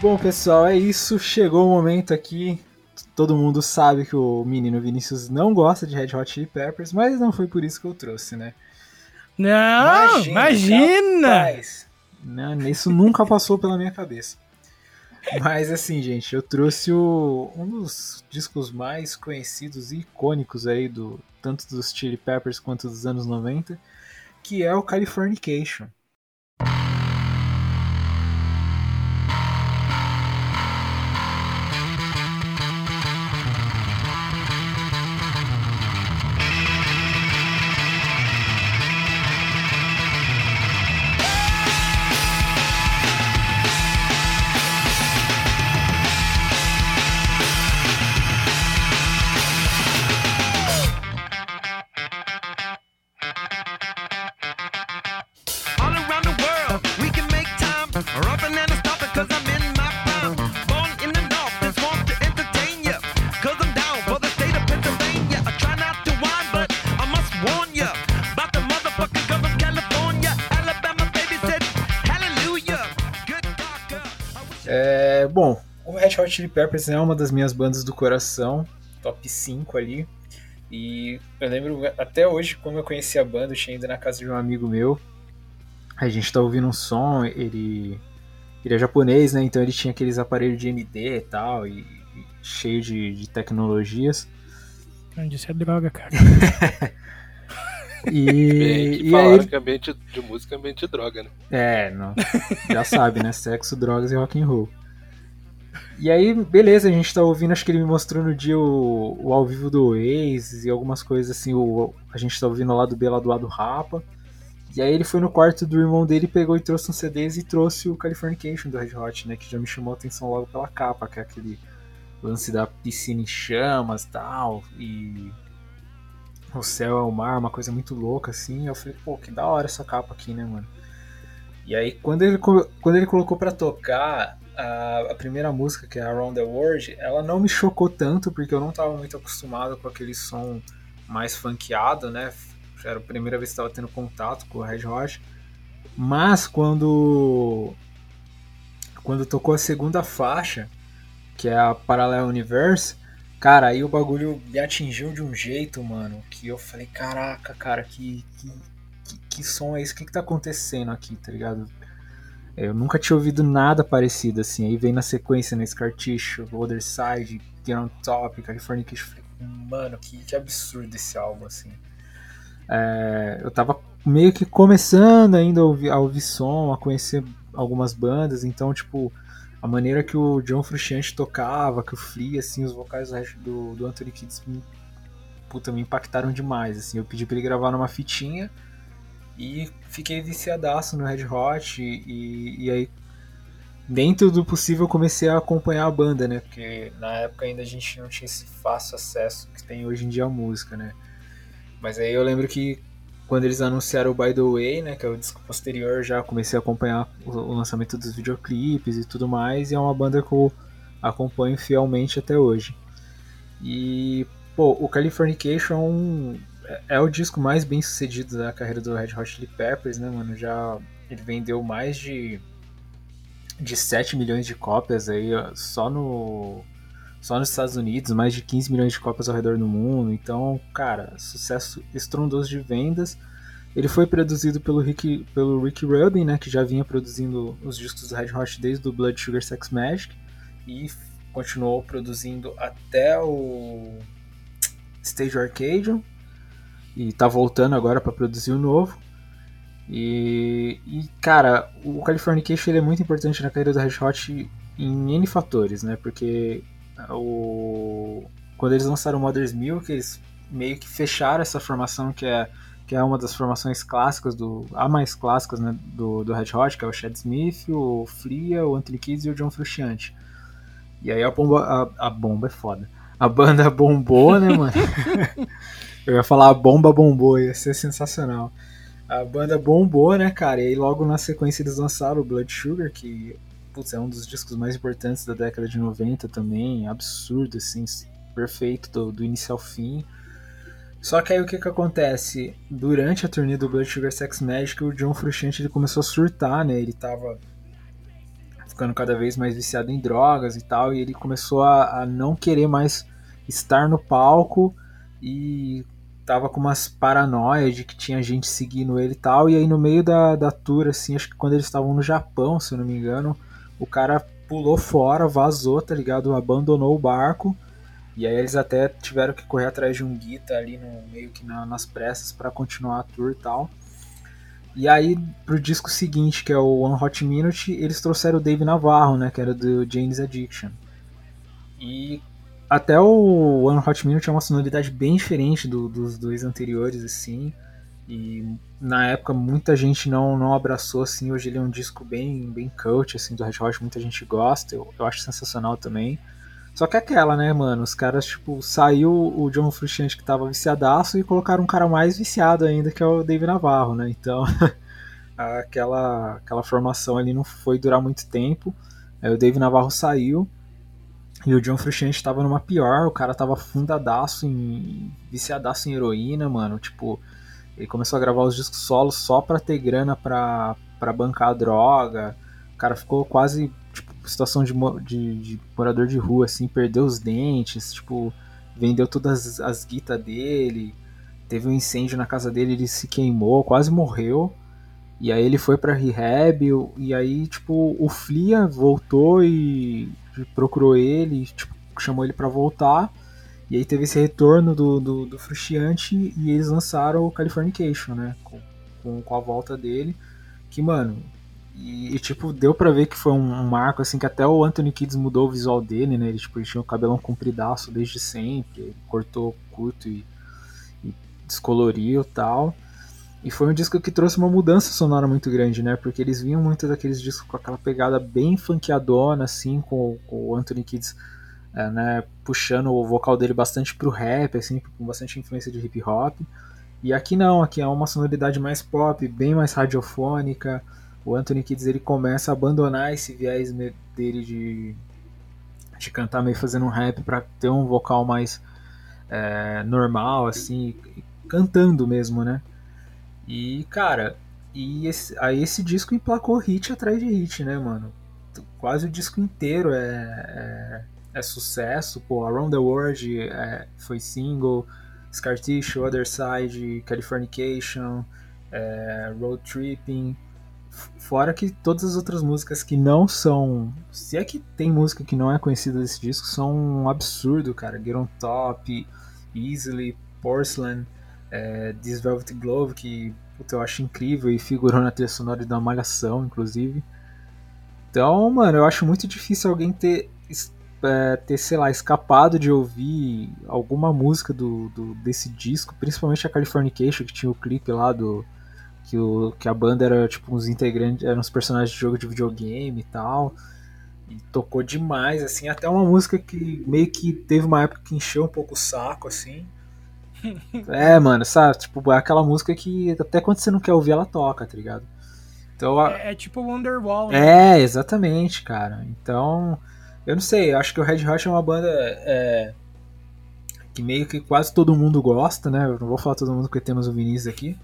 Bom, pessoal, é isso. Chegou o momento aqui. Todo mundo sabe que o menino Vinícius não gosta de Red Hot Chili Peppers, mas não foi por isso que eu trouxe, né? Não, imagina! capaz. Não, isso nunca passou pela minha cabeça. Mas assim, gente, eu trouxe o- um dos discos mais conhecidos e icônicos aí do tanto dos Chili Peppers quanto dos anos 90, que é o Californication. Red Chili Peppers é uma das minhas bandas do coração, top 5 ali. E eu lembro até hoje como eu conheci a banda, eu tinha ido na casa de um amigo meu. A gente tá ouvindo um som, ele ele é japonês, né? Então ele tinha aqueles aparelhos de MD e tal, e, e cheio de, de tecnologias. Isso é droga, cara. Bem, E, que e falaram aí, que ambiente de música é ambiente de droga, né? É, não. Já sabe, né? Sexo, drogas e rock and roll. E aí, beleza, a gente tá ouvindo, acho que ele me mostrou no dia o, o ao vivo do Oasis e algumas coisas assim, o, a gente tá ouvindo lá do B, lá do lado Rapa. E aí ele foi no quarto do irmão dele, pegou e trouxe uns CDs e trouxe o Californication do Red Hot, né? Que já me chamou a atenção logo pela capa, que é aquele lance da piscina em chamas tal, e o céu é o mar, uma coisa muito louca, assim. Eu falei, pô, que da hora essa capa aqui, né, mano? E aí, quando ele, quando ele colocou pra tocar a, a primeira música, que é Around the World, ela não me chocou tanto, porque eu não tava muito acostumado com aquele som mais funkeado, né? Era a primeira vez que estava tendo contato com o Red Hot. Mas quando quando tocou a segunda faixa, que é a Parallel Universe, cara, aí o bagulho me atingiu de um jeito, mano, que eu falei, caraca, cara, que, que, que, que som é esse? O que, que tá acontecendo aqui, tá ligado? Eu nunca tinha ouvido nada parecido assim. Aí vem na sequência, né? Scar Tissue, Other Side, Get on Top, Californication. Eu falei, mano, que, que absurdo esse álbum, assim. É, eu tava meio que começando ainda a ouvir, a ouvir som, a conhecer algumas bandas, então, tipo, a maneira que o John Frusciante tocava, que o Flea, assim, os vocais do, do, Anthony Kidd me, puta, me impactaram demais, assim. Eu pedi pra ele gravar numa fitinha e fiquei viciadaço no Red Hot e, e, aí dentro do possível comecei a acompanhar a banda, né? Porque na época ainda a gente não tinha esse fácil acesso que tem hoje em dia a música, né? Mas aí eu lembro que quando eles anunciaram o By The Way, né, que é o disco posterior, já comecei a acompanhar o, o lançamento dos videoclipes e tudo mais, e é uma banda que eu acompanho fielmente até hoje. E, pô, o Californication é, um, é- é o disco mais bem sucedido da carreira do Red Hot Chili Peppers, né, mano? Já ele vendeu mais de de 7 milhões de cópias aí só no só nos Estados Unidos, mais de 15 milhões de cópias ao redor do mundo. Então, cara, sucesso estrondoso de vendas. Ele foi produzido pelo Rick, pelo Rick Rubin, né, que já vinha produzindo os discos do Red Hot desde o Blood Sugar Sex Magic e continuou produzindo até o Stage Arcadium e tá voltando agora para produzir o novo. E, e cara, o Californication ele é muito importante na carreira do Red Hot em N fatores, né? Porque o, quando eles lançaram o Mother's Milk, eles meio que fecharam essa formação que é que é uma das formações clássicas do a mais clássicas né, do, do Red Hot, que é o Chad Smith, o Fria, o Anthony Kidd e o John Frusciante. E aí a bomba a, a bomba é foda. A banda bombou, né, mano? Eu ia falar a bomba bombou, ia ser sensacional. A banda bombou, né, cara? E aí logo na sequência eles lançaram o Blood Sugar, que putz, é um dos discos mais importantes da década de 90 também, absurdo, assim, perfeito do, do início ao fim. Só que aí o que que acontece? Durante a turnê do Blood Sugar Sex Magic, o John Frusciante ele começou a surtar, né? Ele tava ficando cada vez mais viciado em drogas e tal, e ele começou a, a não querer mais estar no palco e tava com umas paranoias de que tinha gente seguindo ele e tal, e aí no meio da, da tour, assim, acho que quando eles estavam no Japão, se eu não me engano, o cara pulou fora, vazou, tá ligado? Abandonou o barco e aí eles até tiveram que correr atrás de um guita ali no meio que na, nas pressas para continuar a tour e tal. E aí pro disco seguinte, que é o One Hot Minute, eles trouxeram o Dave Navarro, né, que era do Jane's Addiction. E até o One Hot Minute é uma sonoridade bem diferente do, dos dois anteriores, assim. E na época muita gente não, não abraçou, assim. Hoje ele é um disco bem, bem cult, assim, do Red Hot. Muita gente gosta, eu, eu acho sensacional também. Só que é aquela, né, mano? Os caras, tipo, saiu o John Frusciante que tava viciadaço e colocaram um cara mais viciado ainda, que é o Dave Navarro, né? Então, aquela, aquela formação ali não foi durar muito tempo. Aí o Dave Navarro saiu e o John Frusciante tava numa pior, o cara tava fundadaço em. viciadaço em heroína, mano. Tipo, ele começou a gravar os discos solos só pra ter grana pra, pra bancar a droga. O cara ficou quase situação de, de, de, morador de rua, assim, perdeu os dentes, tipo, vendeu todas as guitas dele, teve um incêndio na casa dele, ele se queimou, quase morreu. E aí ele foi para rehab, e aí, tipo, o Flia voltou e procurou ele, tipo, chamou ele para voltar. E aí teve esse retorno do, do, do e eles lançaram o Californication, né? Com, com, com a volta dele. Que, mano, e, e, tipo, deu pra ver que foi um, um, marco, assim, que até o Anthony Kids mudou o visual dele, né? Ele, tipo, ele tinha o cabelão compridaço desde sempre, cortou curto e, e descoloriu e tal. E foi um disco que trouxe uma mudança sonora muito grande, né? Porque eles vinham muito daqueles discos com aquela pegada bem funkeadona, assim, com, com o Anthony Kids, é, né? Puxando o vocal dele bastante pro rap, assim, com bastante influência de hip hop. E aqui não, aqui é uma sonoridade mais pop, bem mais radiofônica, o Anthony Kids ele começa a abandonar esse viés dele de, de cantar meio fazendo um rap para ter um vocal mais é, normal, assim, cantando mesmo, né? E, cara, e esse, aí esse disco emplacou hit atrás de hit, né, mano? Quase o disco inteiro é, é, é sucesso, pô, Around the World é, foi single, Scar Tissue, Other Side, Californication, é, Road Tripping, Fora que todas as outras músicas que não são. Se é que tem música que não é conhecida desse disco, são um absurdo, cara. Get on Top, Easily, Porcelain, é, This Velvet Glove, que puta, eu acho incrível e figurou na trilha sonora da Malhação, inclusive. Então, mano, eu acho muito difícil alguém ter, é, ter sei lá, escapado de ouvir alguma música do, do, desse disco, principalmente a Californication, que tinha o clipe lá do que, o, que a banda era tipo uns integrantes, eram uns personagens de jogo de videogame e tal. E tocou demais, assim, até uma música que meio que teve uma época que encheu um pouco o saco, assim. É, mano, sabe? Tipo, é aquela música que até quando você não quer ouvir, ela toca, tá ligado? Então, a... é, é, tipo Wonderwall, né? É, exatamente, cara. Então, eu não sei, eu acho que o Red Hot é uma banda é, que meio que quase todo mundo gosta, né? Eu não vou falar todo mundo porque temos o Vinícius aqui.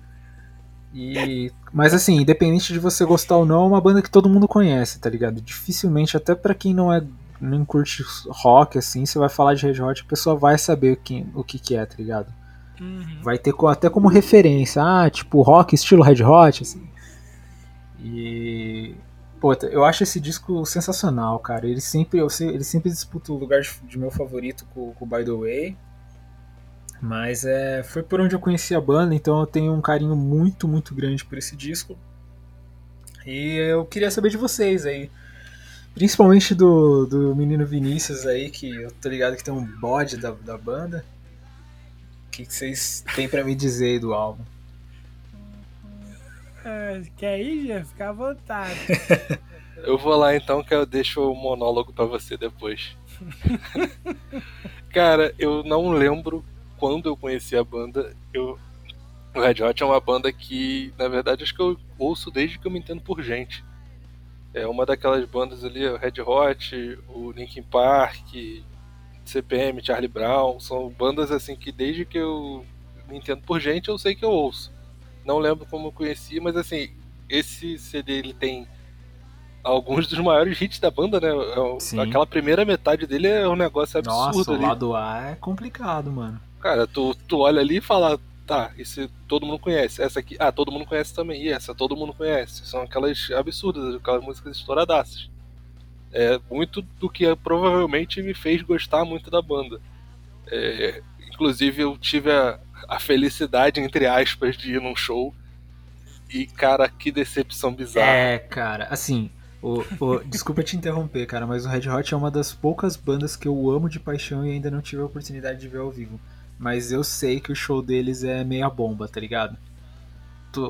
E, mas assim, independente de você gostar ou não, é uma banda que todo mundo conhece, tá ligado? Dificilmente, até para quem não é não curte rock, assim, você vai falar de Red Hot, a pessoa vai saber o que, o que, que é, tá ligado? Uhum. Vai ter até como referência, ah, tipo, rock estilo Red Hot, assim. E. Pô, eu acho esse disco sensacional, cara. Ele sempre, eu, ele sempre disputa o lugar de, de meu favorito com, com By the Way. Mas é, foi por onde eu conheci a banda, então eu tenho um carinho muito, muito grande por esse disco. E eu queria saber de vocês aí. Principalmente do, do menino Vinícius aí, que eu tô ligado que tem um bode da, da banda. O que, que vocês têm pra me dizer aí do álbum? É, quer ir, Jeff? Fica à vontade. Eu vou lá então que eu deixo o monólogo pra você depois. Cara, eu não lembro quando eu conheci a banda. Eu... O Red Hot é uma banda que, na verdade, acho que eu ouço desde que eu me entendo por gente. É uma daquelas bandas ali, o Red Hot, o Linkin Park, CPM, Charlie Brown, são bandas assim que desde que eu me entendo por gente eu sei que eu ouço. Não lembro como eu conheci, mas assim, esse CD ele tem alguns dos maiores hits da banda, né? É Sim. Aquela primeira metade dele é um negócio absurdo Nossa, o ali. lado A é complicado, mano. Cara, tu, tu olha ali e fala, tá, esse todo mundo conhece. Essa aqui, ah, todo mundo conhece também. E essa todo mundo conhece. São aquelas absurdas, aquelas músicas estouradaças. É muito do que provavelmente me fez gostar muito da banda. É, inclusive, eu tive a, a felicidade, entre aspas, de ir num show. E, cara, que decepção bizarra. É, cara, assim, o, o- desculpa te interromper, cara, mas o Red Hot é uma das poucas bandas que eu amo de paixão e ainda não tive a oportunidade de ver ao vivo. Mas eu sei que o show deles é meia bomba, tá ligado?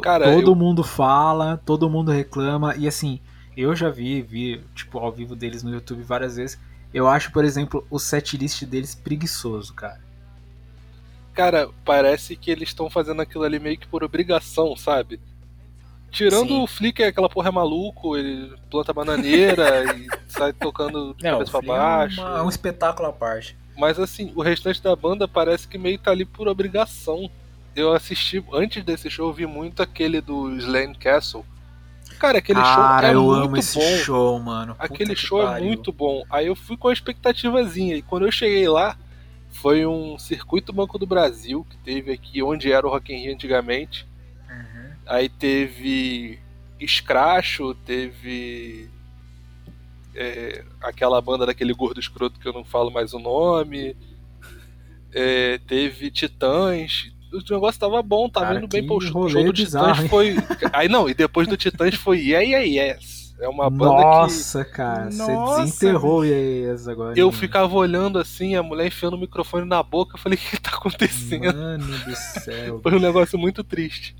Cara, todo eu- mundo fala, todo mundo reclama, e assim, eu já vi, vi, tipo, ao vivo deles no YouTube várias vezes. Eu acho, por exemplo, o setlist deles preguiçoso, cara. Cara, parece que eles estão fazendo aquilo ali meio que por obrigação, sabe? Tirando Sim. o Flicker, aquela porra é maluco, ele planta bananeira e sai tocando de Não, cabeça pra Flea é baixo. uma- é um espetáculo à parte. Mas assim, o restante da banda parece que meio tá ali por obrigação. Eu assisti, antes desse show, eu vi muito aquele do Slane Castle. Cara, aquele Cara, show é eu muito amo esse bom. show, mano. Puta Aquele que show é pariu. muito bom. Aí eu fui com a expectativazinha. E quando eu cheguei lá, foi um circuito Banco do Brasil que teve aqui onde era o Rock in Rio antigamente. Uhum. Aí teve Scratcho, teve é, aquela banda daquele gordo escroto que eu não falo mais o nome. É, teve Titãs. O negócio tava bom, tava Cara, indo bem que pro show, show do bizarro, Titãs hein? foi. Aí não, e depois do Titãs foi Yeah Yeah Yes. É uma banda que Nossa, cara, Nossa, você desenterrou o IAS agora. eu hein, ficava olhando assim, a mulher enfiando o microfone na boca, eu falei, o que tá acontecendo? Mano do céu. Foi um negócio muito triste.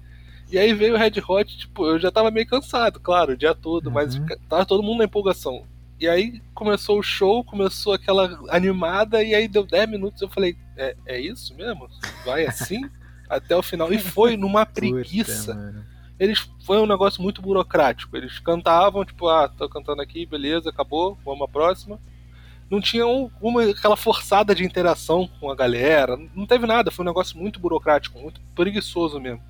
E aí veio o Red Hot, tipo, eu já tava meio cansado, claro, o dia todo, mas Uhum. fica- tava todo mundo na empolgação. E aí começou o show, começou aquela animada, e aí deu 10 minutos, eu falei, é, é isso mesmo? Vai assim? Até o final. E foi numa preguiça. Eles foi um negócio muito burocrático. Eles cantavam, tipo, ah, tô cantando aqui, beleza, acabou, vamos à próxima. Não tinha um- uma, aquela forçada de interação com a galera. Não teve nada, foi um negócio muito burocrático, muito preguiçoso mesmo.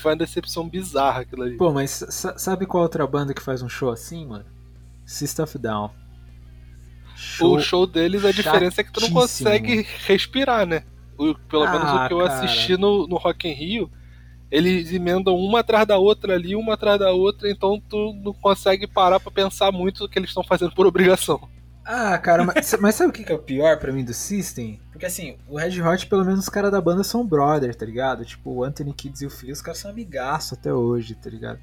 Foi uma decepção bizarra aquilo ali. Pô, mas sa- sabe qual outra banda que faz um show assim, mano? System of Down. o show deles, a diferença é que tu não consegue respirar, né? O- pelo menos Ah, o que eu cara. assisti no, no Rock in Rio, eles emendam uma atrás da outra ali, uma atrás da outra, então tu não consegue parar pra pensar muito do que eles estão fazendo por obrigação. Ah, cara, mas, mas sabe o que que é o pior pra mim do System? Porque assim, o Red Hot, pelo menos os caras da banda são brother, tá ligado? Tipo, o Anthony Kids e o Phil, os caras são amigaço até hoje, tá ligado?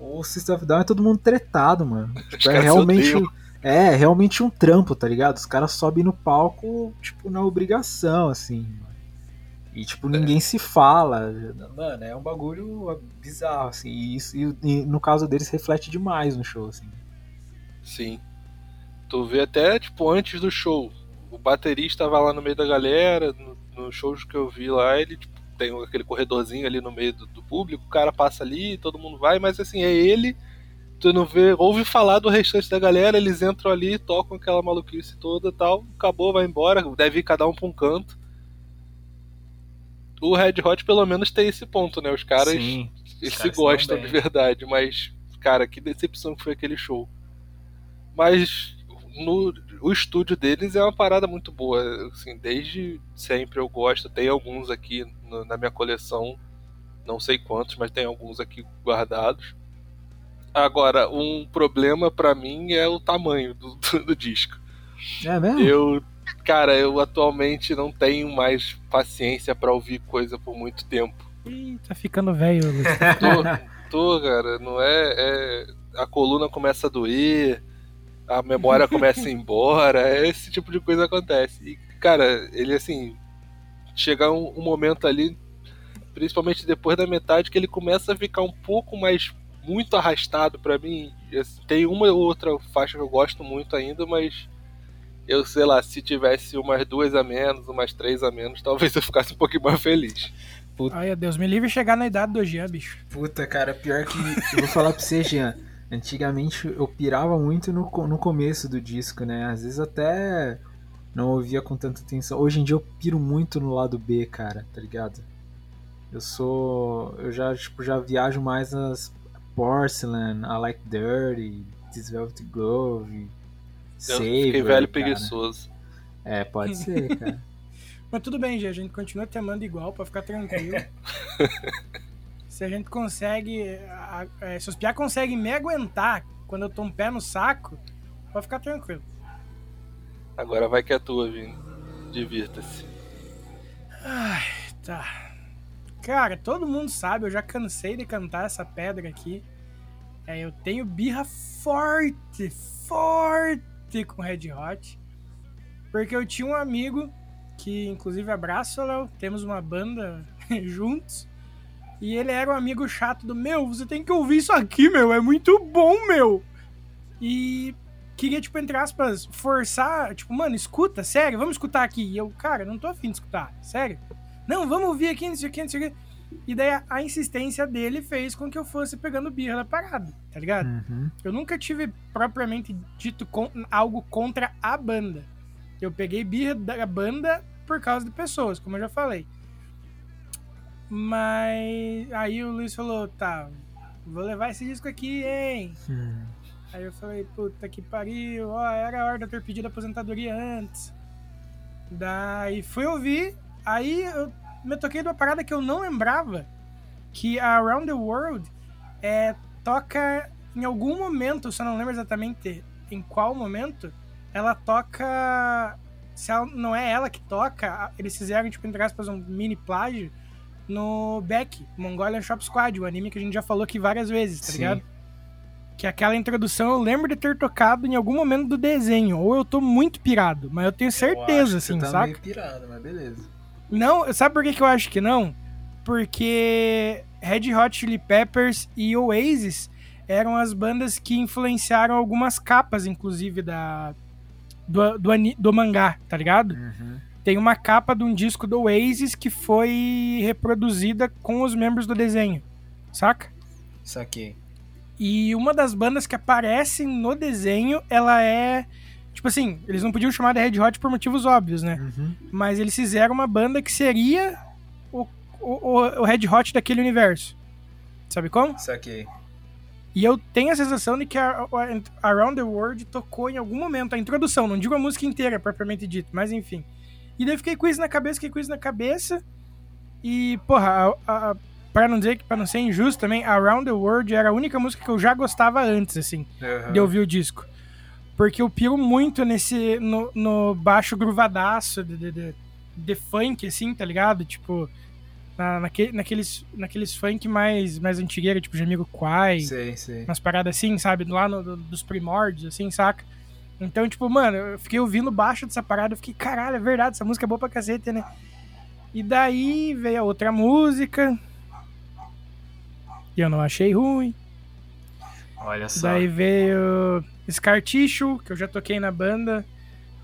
O System of Down é todo mundo tretado, mano. Tipo, é realmente, é realmente um trampo, tá ligado? Os caras sobem no palco, tipo, na obrigação, assim. E, tipo, ninguém se fala. Mano, é um bagulho bizarro, assim. E, isso, e, e no caso deles, reflete demais no show, assim. Sim. Tu vê até, tipo, antes do show. O baterista vai lá no meio da galera, no- nos shows que eu vi lá, ele tipo, tem aquele corredorzinho ali no meio do, do público, o cara passa ali, todo mundo vai, mas assim, é ele, tu não vê, ouve falar do restante da galera, eles entram ali, tocam aquela maluquice toda e tal, acabou, vai embora, deve ir cada um pra um canto. O Red Hot pelo menos tem esse ponto, né? Os caras Sim. eles Os se caras se gostam de verdade, mas, cara, que decepção que foi aquele show. Mas no, o estúdio deles é uma parada muito boa. Assim, desde sempre eu gosto. Tem alguns aqui no- na minha coleção. Não sei quantos, mas tem alguns aqui guardados. Agora, um problema pra mim é o tamanho do, do- do disco. É mesmo? Eu. Cara, eu atualmente não tenho mais paciência pra ouvir coisa por muito tempo. Ih, tá ficando velho. Tô, tô, cara, não é, é. A coluna começa a doer, a memória começa a ir embora, esse tipo de coisa acontece. E, cara, ele assim. Chega um, um momento ali, principalmente depois da metade, que ele começa a ficar um pouco mais. muito arrastado pra mim. Tem uma ou outra faixa que eu gosto muito ainda, mas eu sei lá, se tivesse umas duas a menos, umas três a menos, talvez eu ficasse um pouquinho mais feliz. Ai, Deus me livre chegar na idade do Jean, bicho. Puta, cara, pior que. Eu vou falar pra você, Jean. Antigamente eu pirava muito no, no começo do disco, né? Às vezes até não ouvia com tanta atenção. Hoje em dia eu piro muito no lado B, cara, tá ligado? Eu sou. Eu já, tipo, já viajo mais nas Porcelain, I Like Dirty, This Velvet Glove, Eu Saber, fiquei velho e preguiçoso. É, pode ser, cara. Mas tudo bem, Jean, a gente continua te amando igual pra ficar tranquilo. se a gente consegue. a- a- se os piá conseguem me aguentar quando eu tô um pé no saco, pode ficar tranquilo. Agora vai que é tua, Vini. Divirta-se. Tá. Cara, todo mundo sabe, eu já cansei de cantar essa pedra aqui. É, eu tenho birra forte, forte com Red Hot. Porque eu tinha um amigo que, inclusive, abraço, Léo. Temos uma banda juntos. E ele era um amigo chato do meu. Você tem que ouvir isso aqui, meu. É muito bom, meu. E queria, tipo, entre aspas, forçar. Tipo, mano, escuta, sério, vamos escutar aqui. E eu, cara, não tô afim de escutar, sério. Não, vamos ouvir aqui, não sei o que, não sei o que. E daí a, insistência dele fez com que eu fosse pegando birra da parada, tá ligado? Uhum. Eu nunca tive propriamente dito con- algo contra a banda. Eu peguei birra da banda por causa de pessoas, como eu já falei. Mas aí o Luiz falou, tá, vou levar esse disco aqui, hein? Hum. Aí eu falei, puta que pariu, ó, era a hora de eu ter pedido aposentadoria antes. Daí fui ouvir, aí eu me toquei de uma parada que eu não lembrava, que a Around the World é, toca em algum momento, só não lembro exatamente em qual momento, ela toca. Se ela- não é ela que toca, eles fizeram, tipo, entre aspas, um mini plágio no Beck, Mongolian Shop Squad, o anime que a gente já falou aqui várias vezes, tá Sim. ligado? Que aquela introdução eu lembro de ter tocado em algum momento do desenho, ou eu tô muito pirado, mas eu tenho Eu certeza, que assim, tá saca? meio pirado, mas beleza. Não, sabe por que, que eu acho que não? Porque Red Hot Chili Peppers e Oasis eram as bandas que influenciaram algumas capas, inclusive, da, do, do, do mangá, tá ligado? Uhum. Tem uma capa de um disco do Oasis que foi reproduzida com os membros do desenho, saca? Saquei. E uma das bandas que aparecem no desenho, ela é. Tipo assim, eles não podiam chamar de Red Hot por motivos óbvios, né? Uhum. mas eles fizeram uma banda que seria o, o, o Red Hot daquele universo. Sabe como? Saquei. E eu tenho a sensação de que a, a Around the World tocou em algum momento, a introdução, não digo a música inteira, propriamente dito, mas enfim. E daí eu fiquei com isso na cabeça, fiquei com isso na cabeça. E, porra, a, a, pra não dizer que, pra não ser injusto também, Around the World era a única música que eu já gostava antes, assim Uhum. de ouvir o disco. Porque eu piro muito nesse. no, no baixo gruvadaço de, de, de, de funk, assim, tá ligado? Tipo. Na, naque, naqueles, naqueles funk mais, mais antigueira, tipo Jamiroquai, Sei, sei. umas paradas assim, sabe? Lá no, do- dos primórdios, assim, saca? Então, tipo, mano, eu fiquei ouvindo baixo dessa parada, eu fiquei, caralho, é verdade, essa música é boa pra cacete, né? E daí veio a outra música. E eu não achei ruim. Olha só. Daí veio Scar Tissue, que eu já toquei na banda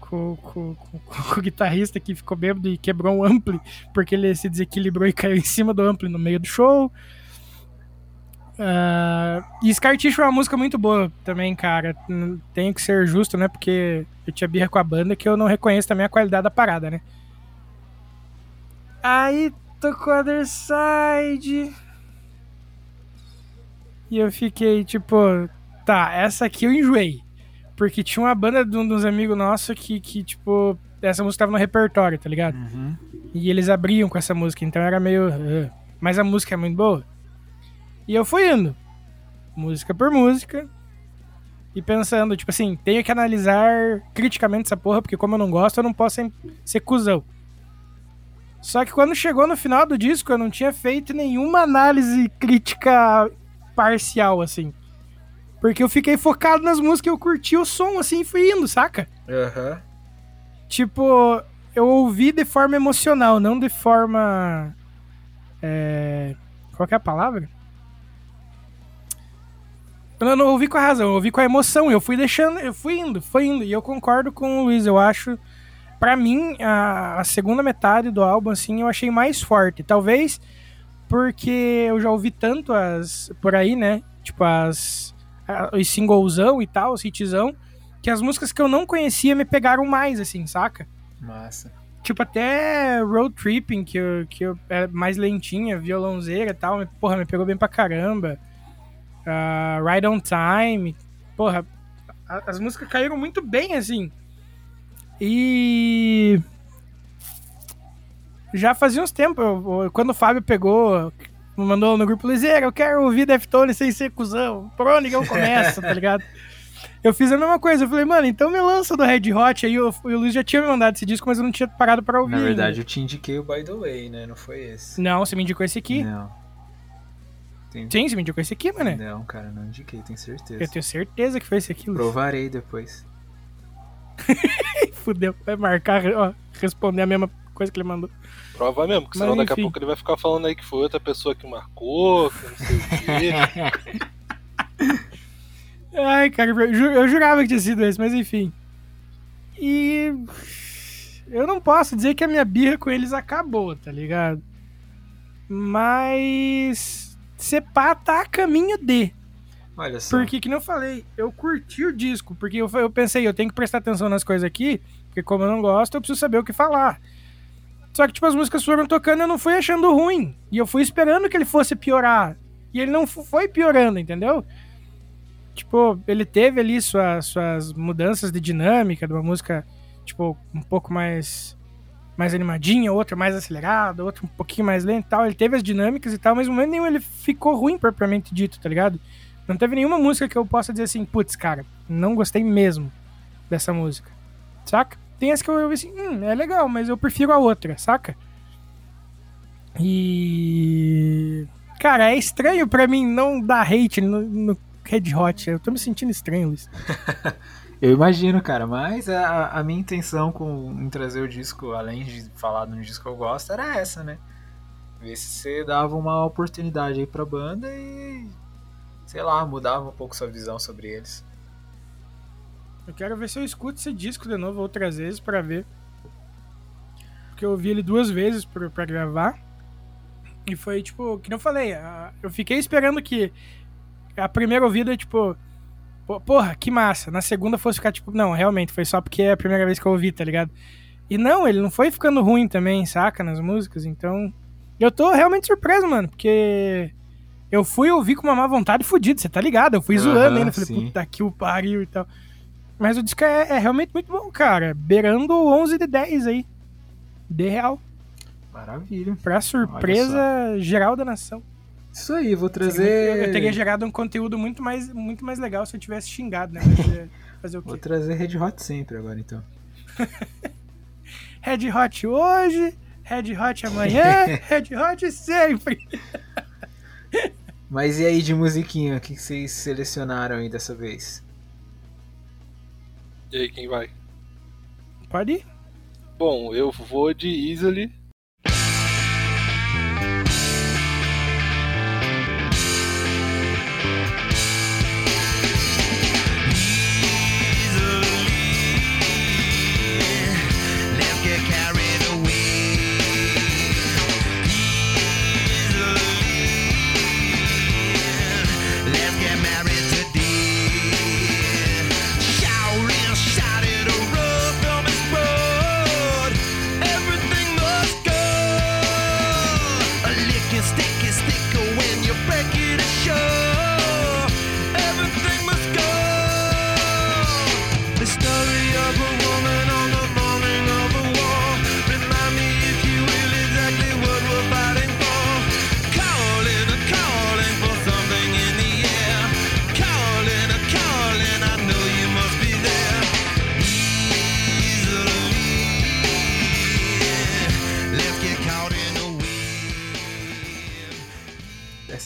com, com, com- com o guitarrista que ficou bêbado e quebrou um ampli, porque ele se desequilibrou e caiu em cima do ampli no meio do show. Ah, e Scar Tissue é uma música muito boa também, cara. Tenho que ser justo, né? Porque eu tinha birra com a banda que eu não reconheço também a qualidade da parada, né? Aí tocou Other Side. E eu fiquei tipo, tá, essa aqui eu enjoei. Porque tinha uma banda de um dos amigos nossos que, que, tipo, essa música tava no repertório, tá ligado? Uhum. E eles abriam com essa música, então era meio. "Ugh". Mas a música é muito boa. E eu fui indo. Música por música. e pensando, tipo assim, tenho que analisar criticamente essa porra, porque como eu não gosto, eu não posso ser cuzão. Só que quando chegou no final do disco, eu não tinha feito nenhuma análise crítica parcial, assim. Porque eu fiquei focado nas músicas, eu curti o som, assim, e fui indo, saca? Aham. Tipo, eu ouvi de forma emocional, não de forma. É... Qual é a palavra? Eu não ouvi com a razão, eu ouvi com a emoção. Eu fui deixando, eu fui indo, fui indo. E eu concordo com o Luiz, eu acho. Pra mim, a, a segunda metade do álbum, assim, eu achei mais forte. Talvez porque eu já ouvi tanto as. por aí, né? Tipo, as. Os singlezão e tal, os hitzão, que as músicas que eu não conhecia me pegaram mais, assim, saca? Massa. Tipo, até Road Tripping, que, eu, que eu, é mais lentinha, violãozeira e tal, me- porra, me pegou bem pra caramba. Ah, Ride on Time, porra, as músicas caíram muito bem, assim. E. Já fazia uns tempos, quando o Fábio pegou, mandou no grupo Liseira, eu quero ouvir Deftones sem ser cuzão. Por onde que eu começo, tá ligado? Eu fiz a mesma coisa, eu falei, mano, então me lança do Red Hot. Aí o, o Luiz já tinha me mandado esse disco, mas eu não tinha parado pra ouvir. Na ainda. verdade, eu te indiquei o By the Way, né? Não foi esse. Não, você me indicou esse aqui. Não. Tem... Sim, você me indicou esse aqui, mano. Não, cara, não indiquei, tenho certeza. Eu tenho certeza que foi esse aqui, Luiz. Provarei depois. Fudeu, vai marcar, ó, responder a mesma coisa que ele mandou. Prova mesmo, porque Mas senão daqui a enfim. pouco ele vai ficar falando aí que foi outra pessoa que marcou, que não sei o quê. Ai, cara, eu, ju- eu jurava que tinha sido esse, mas enfim. E. Eu não posso dizer que a minha birra com eles acabou, tá ligado? Mas. Sepá tá a caminho de. Olha só. Porque, que eu falei, eu curti o disco, porque eu, eu pensei, eu tenho que prestar atenção nas coisas aqui, porque como eu não gosto, eu preciso saber o que falar. Só que, tipo, as músicas foram tocando eu não fui achando ruim. E eu fui esperando que ele fosse piorar. E ele não foi piorando, entendeu? Tipo, ele teve ali sua- suas mudanças de dinâmica, de uma música, tipo, um pouco mais mais animadinha, outra mais acelerada, outra um pouquinho mais lenta e tal. Ele teve as dinâmicas e tal, mas no momento nenhum ele ficou ruim propriamente dito, tá ligado? Não teve nenhuma música que eu possa dizer assim, putz, cara, não gostei mesmo dessa música. Saca? Tem as que eu ouvi assim, hum, é legal, mas eu prefiro a outra, saca? E. Cara, é estranho pra mim não dar hate no, no Red Hot. Eu tô me sentindo estranho, Luiz. Eu imagino, cara, mas a, a minha intenção com, em trazer o disco, além de falar no disco que eu gosto, era essa, né? Ver se você dava uma oportunidade aí pra banda e, sei lá, mudava um pouco sua visão sobre eles. Eu quero ver se eu escuto esse disco de novo outras vezes pra ver. Porque eu ouvi ele duas vezes pra, pra gravar. E foi tipo, que não falei, eu fiquei esperando que a primeira ouvida, tipo, porra, que massa. Na segunda fosse ficar tipo, não, realmente, foi só porque é a primeira vez que eu ouvi, tá ligado? E não, ele não foi ficando ruim também, saca, nas músicas, então. Eu tô realmente surpreso, mano, porque eu fui ouvir com uma má vontade fudida, você tá ligado? Eu fui Aham, zoando ainda, falei, sim. puta que o pariu e tal. Mas o disco é, é realmente muito bom, cara. Beirando 11 de 10 aí. De real. Maravilha. Pra surpresa geral da nação. Isso aí, vou trazer. eu teria gerado um conteúdo muito mais, muito mais legal se eu tivesse xingado, né? Fazer o Vou quê? trazer Red Hot sempre agora, então. Red Hot hoje, Red Hot amanhã, Red Hot sempre. Mas e aí de musiquinha, o que vocês selecionaram aí dessa vez? E aí, quem vai? Pode ir. Bom, eu vou de Easily.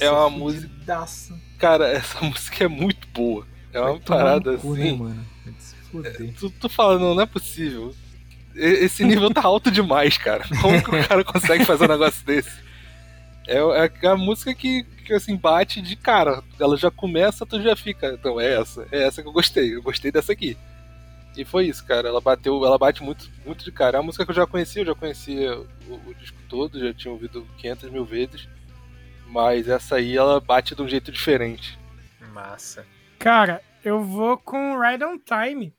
É uma música. Cara, essa música é muito boa. É uma parada cu, né, assim. Né, mano? É, tu, tu fala, não, não é possível. Esse nível tá alto demais, cara. Como que o cara consegue fazer um negócio desse? É, é a música que, que assim bate de cara. Ela já começa, tu já fica. Então é essa, é essa que eu gostei. Eu gostei dessa aqui. E foi isso, cara. Ela bateu, ela bate muito, muito de cara. É uma música que eu já conhecia, eu já conhecia o, o disco todo, já tinha ouvido 500 mil vezes. Mas essa aí ela bate de um jeito diferente. Massa. Cara, eu vou com Ride on Time.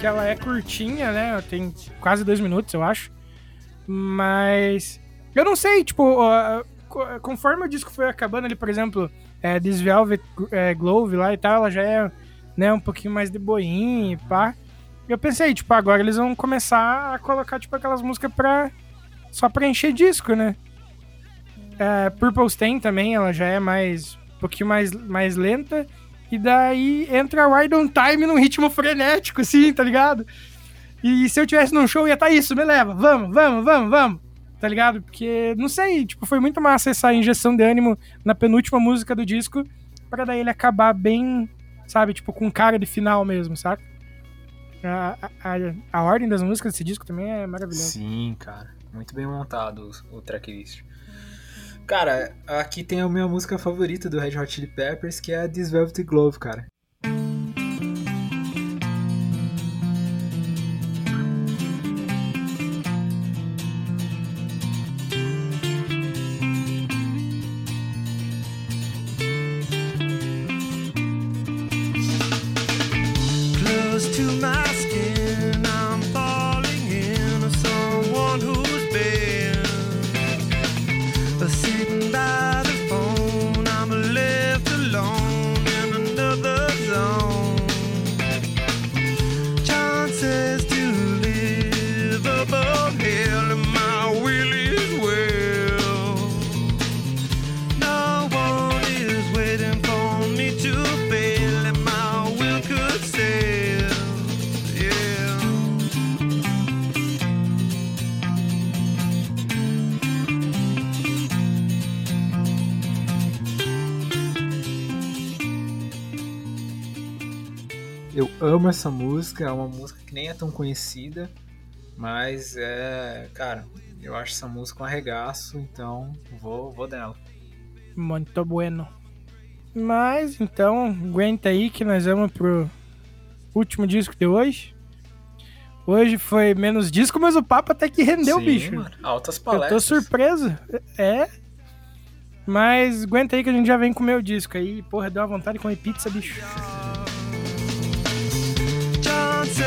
Que ela é curtinha, né? Tem quase dois minutos, eu acho. Mas. Eu não sei, tipo, conforme o disco foi acabando ali, por exemplo, é, This Velvet é, Glove lá e tal, ela já é né, um pouquinho mais de boinha e pá. Eu pensei, tipo, agora eles vão começar a colocar, tipo, aquelas músicas pra. só pra encher disco, né? É, Purple Stain também, ela já é mais. um pouquinho mais, mais lenta. E daí entra Ride on Time num ritmo frenético, assim, tá ligado? E se eu tivesse num show, ia estar tá isso, me leva, vamos, vamos, vamos, vamos. Tá ligado? Porque, não sei, tipo, foi muito massa essa injeção de ânimo na penúltima música do disco, para daí ele acabar bem, sabe, tipo, com cara de final mesmo, saca? A, a, a, ordem das músicas desse disco também é maravilhosa. Sim, cara. Muito bem montado o, o tracklist. Cara, aqui tem a minha música favorita do Red Hot Chili Peppers, que é a This Velvet Glove, cara. Essa música, é uma música que nem é tão conhecida, mas é, cara, eu acho essa música um arregaço, então vou, vou dela. Muito bueno. Mas então, aguenta aí que nós vamos pro último disco de hoje. Hoje foi menos disco, mas o papo até que rendeu, Sim, bicho. Mano, altas palestras. Eu tô surpreso. É. Mas aguenta aí que a gente já vem com o disco aí. Porra, deu uma vontade de comer pizza, bicho.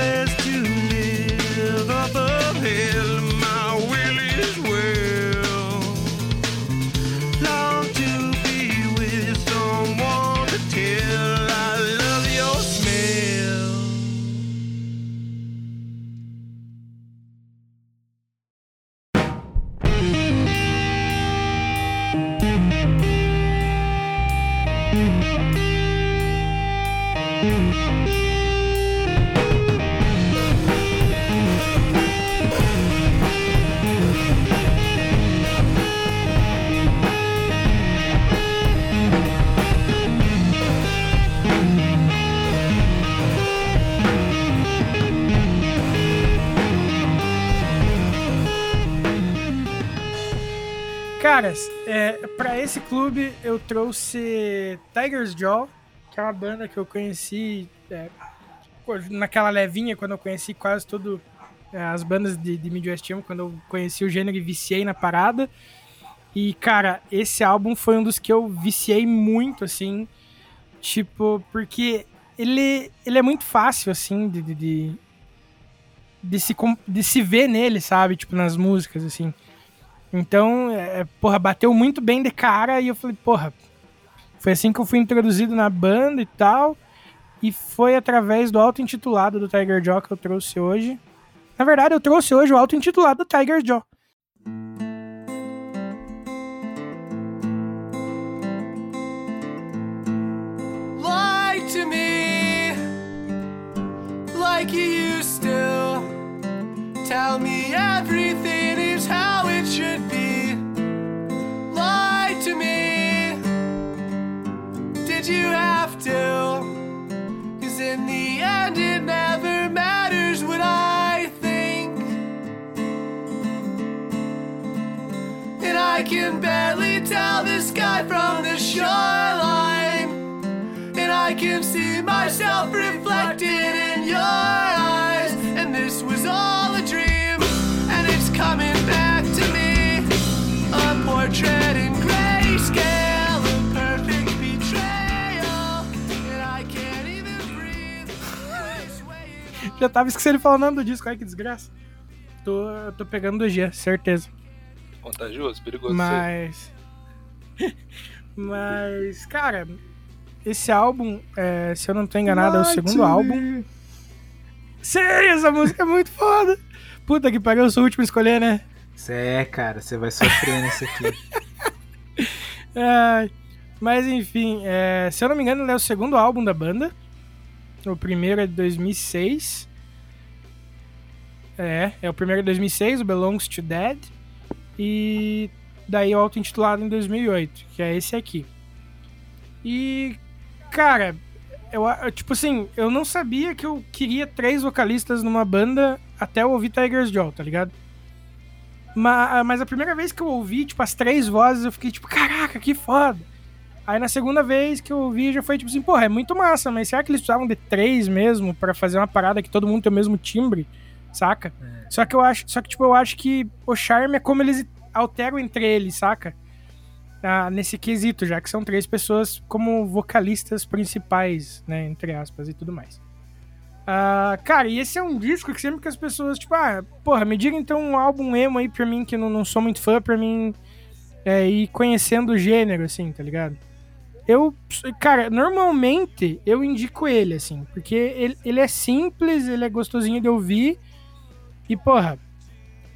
Chances to live up a Caras, é, para esse clube eu trouxe Tiger's Jaw, que é uma banda que eu conheci é, naquela levinha, quando eu conheci quase todo é, as bandas de, de Midwest Emo, quando eu conheci o gênero e viciei na parada. E, cara, esse álbum foi um dos que eu viciei muito, assim. Tipo, porque ele, ele é muito fácil, assim, de, de, de, de se, de se ver nele, sabe? Tipo, nas músicas, assim. Então, é, é, porra, bateu muito bem de cara e eu falei, porra, foi assim que eu fui introduzido na banda e tal. E foi através do auto-intitulado do Tiger Jaw que eu trouxe hoje. Na verdade, eu trouxe hoje o auto-intitulado Tiger Jaw. Já tava esquecendo de falar o nome do disco, ai que desgraça. Tô, tô pegando do G, certeza. Contagioso, perigoso. Mas. Mas, cara, esse álbum, é, se eu não tô enganado, é o segundo álbum. Sim, essa música é muito foda. Puta que pariu, eu sou o último a escolher, né? Cê é, cara, você vai sofrer nesse aqui. Ai, mas enfim, é, se eu não me engano, ele é o segundo álbum da banda. O primeiro é de 2006. É, é o primeiro de 2006, o Belongs to Dead. E daí o auto-intitulado em 2008, que é esse aqui. E, cara, eu, tipo assim, eu não sabia que eu queria três vocalistas numa banda até eu ouvir Tiger's Jaw, tá ligado? Mas, mas a primeira vez que eu ouvi, tipo, as três vozes, eu fiquei tipo, caraca, que foda. Aí na segunda vez que eu ouvi, já foi tipo assim, porra, é muito massa, mas será que eles precisavam de três mesmo para fazer uma parada que todo mundo tem o mesmo timbre, saca? É. Só que eu acho, só que tipo, eu acho que o charme é como eles alteram entre eles, saca? Ah, nesse quesito, já que são três pessoas como vocalistas principais, né, entre aspas e tudo mais. Ah, cara, e esse é um disco que sempre que as pessoas, tipo, ah, porra, me diga então um álbum emo aí pra mim que não, não sou muito fã, pra mim é, ir conhecendo o gênero, assim, tá ligado? Eu, cara, normalmente eu indico ele, assim, porque ele, ele é simples, ele é gostosinho de ouvir e, porra,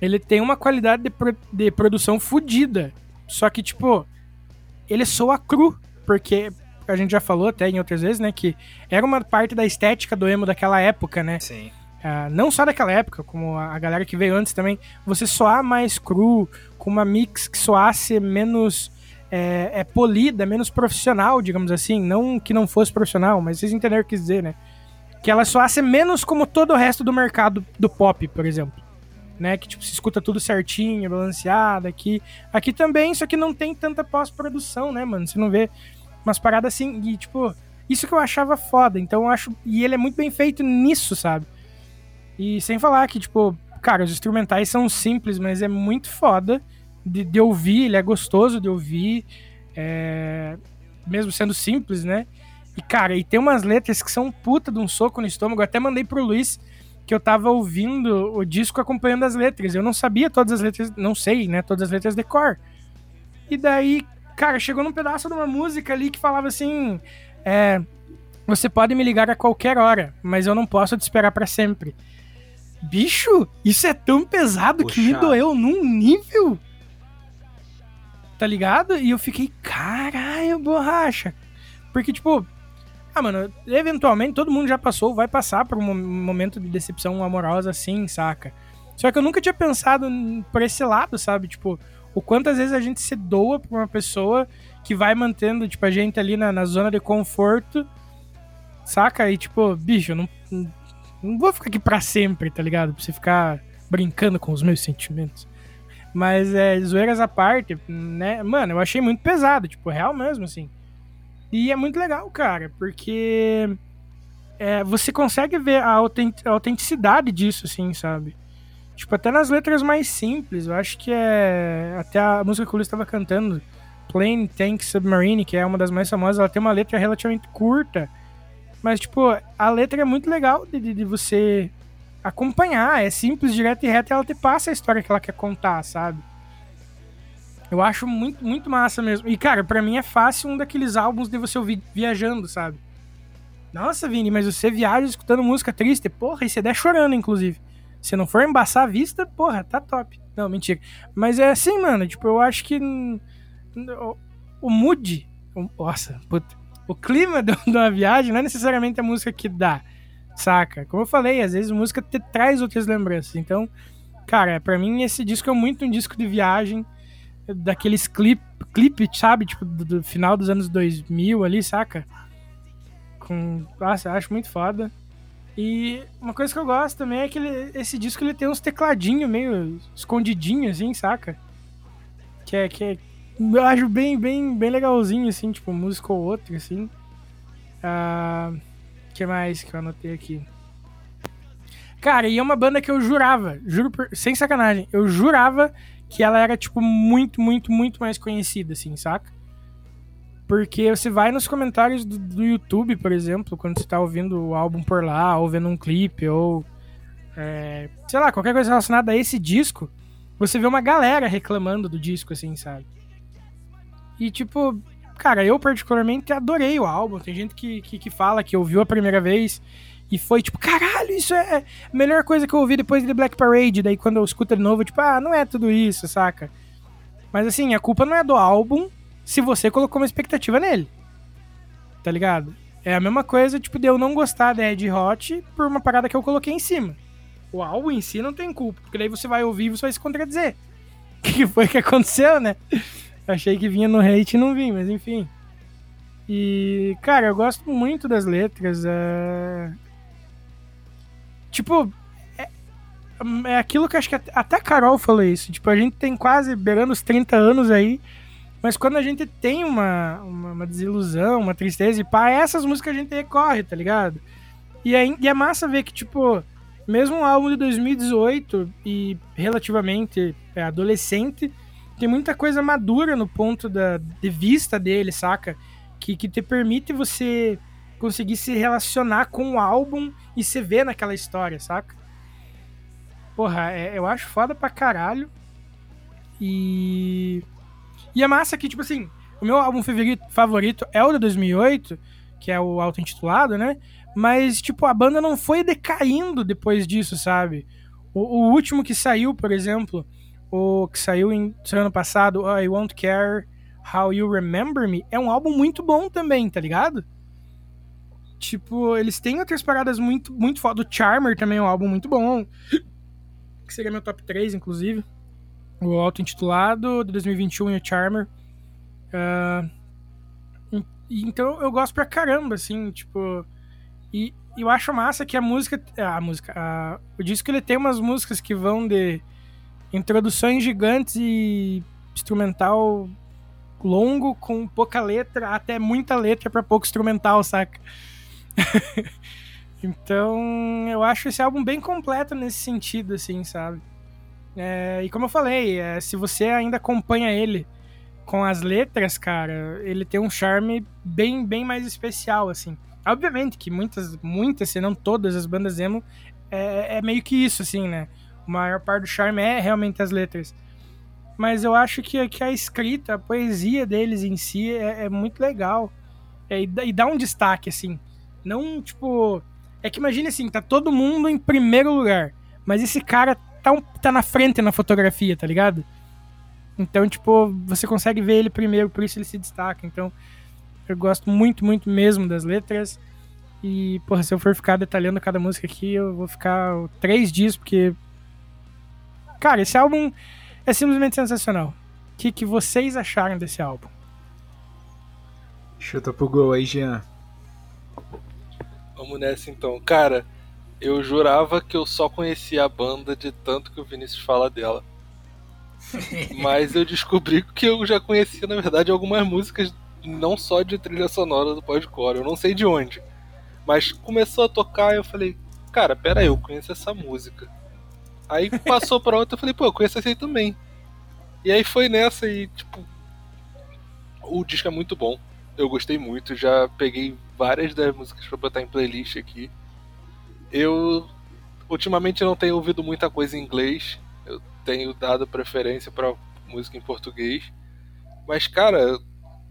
ele tem uma qualidade de, pro- de produção fodida. Só que, tipo, ele soa cru, porque a gente já falou até em outras vezes, né, que era uma parte da estética do emo daquela época, né? Sim. Ah, não só daquela época, como a galera que veio antes também, você soar mais cru, com uma mix que soasse menos é, é, polida, menos profissional, digamos assim. Não que não fosse profissional, mas vocês entenderam o que dizer, né? Que ela soasse menos como todo o resto do mercado do pop, por exemplo. Né? Que tipo, se escuta tudo certinho, balanceado aqui. Aqui também, só que não tem tanta pós-produção, né, mano? Você não vê umas paradas assim. E, tipo, isso que eu achava foda. Então eu acho. E ele é muito bem feito nisso, sabe? E sem falar que, tipo, cara, os instrumentais são simples, mas é muito foda de, de ouvir, ele é gostoso de ouvir, é, mesmo sendo simples, né? E, cara, e tem umas letras que são puta de um soco no estômago. Eu até mandei pro Luiz que eu tava ouvindo o disco acompanhando as letras. Eu não sabia todas as letras, não sei, né? Todas as letras de cor. E daí, cara, chegou num pedaço de uma música ali que falava assim: é, Você pode me ligar a qualquer hora, mas eu não posso te esperar para sempre. Bicho, isso é tão pesado que me doeu num nível. Tá ligado? E eu fiquei, caralho, borracha. Porque, tipo, ah, mano, eventualmente todo mundo já passou, vai passar por um mo- momento de decepção amorosa assim, saca? Só que eu nunca tinha pensado por esse lado, sabe? Tipo, o quanto às vezes a gente se doa pra uma pessoa que vai mantendo, tipo, a gente ali na, na zona de conforto, saca? E, tipo, bicho, eu não, não vou ficar aqui pra sempre, tá ligado? Pra você ficar brincando com os meus sentimentos. Mas, é, zoeiras à parte, né? Mano, eu achei muito pesado, tipo, real mesmo, assim. E é muito legal, cara, porque é, você consegue ver a, autenticidade disso, assim, sabe? Tipo, até nas letras mais simples, eu acho que é. Até a música que o Luiz estava cantando, Plane Tank Submarine, que é uma das mais famosas, ela tem uma letra relativamente curta. Mas, tipo, a letra é muito legal de, de você acompanhar. É simples, direto e reto, e ela te passa a história que ela quer contar, sabe? Eu acho muito, muito massa mesmo. E, cara, para mim é fácil um daqueles álbuns de você ouvir viajando, sabe? Nossa, Vini, mas você viaja escutando música triste. Porra, e você der chorando, inclusive. Se não for embaçar a vista, porra, tá top. Não, mentira. Mas é assim, mano, tipo, eu acho que o, mood, o, nossa, puta, o clima de uma viagem não é necessariamente a música que dá, saca? Como eu falei, às vezes música te traz outras lembranças. Então, cara, para mim esse disco é muito um disco de viagem, daqueles clip, clipe, sabe? Tipo, do, do final dos anos 2000 ali, saca? Com, nossa, acho muito foda. E uma coisa que eu gosto também é que ele, esse disco ele tem uns tecladinhos meio escondidinhos, assim, saca? Que é, que é, eu acho bem, bem, bem legalzinho, assim, tipo, música ou outra, assim. Ah, que mais que eu anotei aqui? Cara, e é uma banda que eu jurava, juro por, sem sacanagem, eu jurava que ela era, tipo, muito, muito, muito mais conhecida, assim, saca? Porque você vai nos comentários do, do, YouTube, por exemplo, quando você tá ouvindo o álbum por lá, ou vendo um clipe, ou. É, sei lá, qualquer coisa relacionada a esse disco, você vê uma galera reclamando do disco, assim, sabe? E, tipo, cara, eu particularmente adorei o álbum. Tem gente que, que, que fala que ouviu a primeira vez e foi tipo, caralho, isso é a melhor coisa que eu ouvi depois de Black Parade. Daí quando eu escuto de novo, tipo, ah, não é tudo isso, saca? Mas assim, a culpa não é do álbum, se você colocou uma expectativa nele. Tá ligado? É a mesma coisa, tipo, de eu não gostar da Ed Hot por uma parada que eu coloquei em cima. O álbum em si não tem culpa, porque daí você vai ouvir e você vai se contradizer. O que foi que aconteceu, né? Achei que vinha no hate e não vim, mas enfim. E, cara, eu gosto muito das letras. É... Tipo, é, é aquilo que acho que até a Carol falou isso. Tipo, a gente tem quase beirando os 30 anos aí. Mas quando a gente tem uma, uma, uma, desilusão, uma tristeza, e pá, essas músicas a gente recorre, tá ligado? E é, e é massa ver que, tipo, mesmo um álbum de 2018 e relativamente é, adolescente, tem muita coisa madura no ponto da, de vista dele, saca? Que, que te permite você conseguir se relacionar com o álbum e se ver naquela história, saca? Porra, é, eu acho foda pra caralho. E e é massa que, tipo assim, o meu álbum favorito, é o de 2008, que é o auto-intitulado, né? Mas, tipo, a banda não foi decaindo depois disso, sabe? O, o último que saiu, por exemplo, o que saiu em ano passado, I Won't Care How You Remember Me, é um álbum muito bom também, tá ligado? Tipo, eles têm outras paradas muito, muito foda. O Charmer também é um álbum muito bom. Que seria meu top 3, inclusive o auto-intitulado de 2021 e o Charmer. Uh, então eu gosto pra caramba, assim, tipo. E eu acho massa que a música. A música. A, o disco ele tem umas músicas que vão de introduções gigantes e instrumental longo com pouca letra até muita letra para pouco instrumental, saca? então eu acho esse álbum bem completo nesse sentido, assim, sabe? É, e como eu falei, é, se você ainda acompanha ele com as letras, cara, ele tem um charme bem, bem mais especial, assim. Obviamente que muitas, muitas, se não todas as bandas emo, é, é meio que isso, assim, né? O maior parte do charme é realmente as letras. Mas eu acho que, que a escrita, a poesia deles em si é, é muito legal. É, e dá um destaque, assim. Não, tipo... É que imagine assim, tá todo mundo em primeiro lugar. Mas esse cara tá, um, tá na frente na fotografia, tá ligado? Então, tipo, você consegue ver ele primeiro, por isso ele se destaca. Então, eu gosto muito, muito mesmo das letras. E, porra, se eu for ficar detalhando cada música aqui, eu vou ficar três dias, porque. Cara, esse álbum é simplesmente sensacional. O que, que vocês acharam desse álbum? Chuta pro gol aí, Jean. Vamos nessa então. Cara, eu jurava que eu só conhecia a banda de tanto que o Vinícius fala dela. Mas eu descobri que eu já conhecia, na verdade, algumas músicas não só de trilha sonora do podcore, eu não sei de onde. Mas começou a tocar e eu falei, cara, pera aí, eu conheço essa música. Aí passou pra outra, eu falei, pô, eu conheço essa aí também. E aí foi nessa e, tipo, o disco é muito bom. Eu gostei muito, já peguei várias das músicas pra botar em playlist aqui. Eu ultimamente não tenho ouvido muita coisa em inglês. Eu tenho dado preferência para música em português. Mas cara,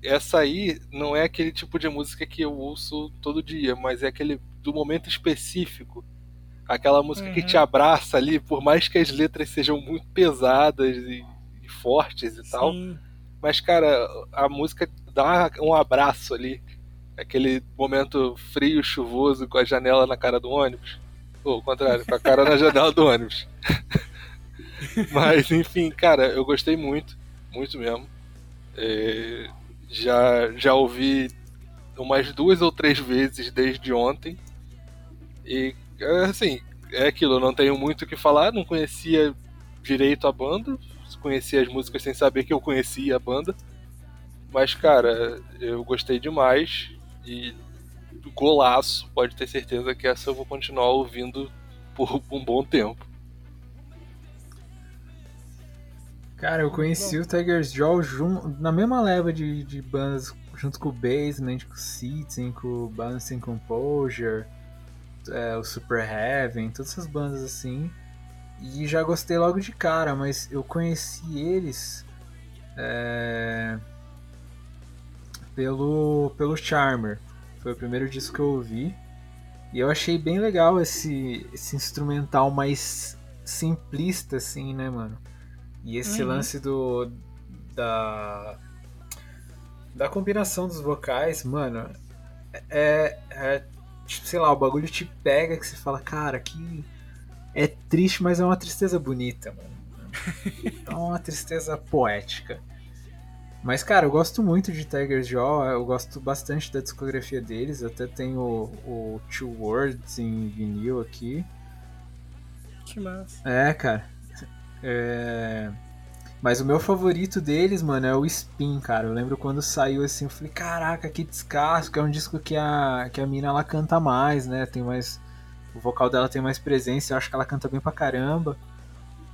essa aí não é aquele tipo de música que eu ouço todo dia, mas é aquele do momento específico. Aquela música uhum. que te abraça ali, por mais que as letras sejam muito pesadas e, e fortes e Sim. tal. Mas, cara, a música dá um abraço ali. Aquele momento frio, chuvoso, com a janela na cara do ônibus. Ou o contrário, com a cara na janela do ônibus. Mas, enfim, cara, eu gostei muito. Muito mesmo. É, já, já ouvi umas duas ou três vezes desde ontem. E, assim, é aquilo, eu não tenho muito o que falar, não conhecia direito a banda, conhecia as músicas sem saber que eu conhecia a banda. Mas, cara, eu gostei demais e golaço, pode ter certeza que essa eu vou continuar ouvindo por um bom tempo. Cara, eu conheci o Tiger's Jaw na mesma leva de, de bandas junto com o Basement, com o Citizen, com o Balancing Composure, é, o Super Heaven, todas essas bandas assim. E já gostei logo de cara, mas eu conheci eles é, pelo, pelo Charmer. Foi o primeiro disco que eu ouvi. E eu achei bem legal esse, esse instrumental mais simplista, assim, né, mano? E esse uhum. lance do. Da. Da combinação dos vocais, mano. É, é. Tipo, sei lá, o bagulho te pega que você fala, cara, que. É triste, mas é uma tristeza bonita, mano. É uma tristeza poética. Mas, cara, eu gosto muito de Tiger's Jaw, eu gosto bastante da discografia deles, até tenho o, o Two Words em vinil aqui. Que massa. É, cara. É... Mas o meu favorito deles, mano, é o Spin, cara. Eu lembro quando saiu assim, eu falei, caraca, que descasco. É um disco que a, que a mina ela canta mais, né? Tem mais. O vocal dela tem mais presença, eu acho que ela canta bem pra caramba.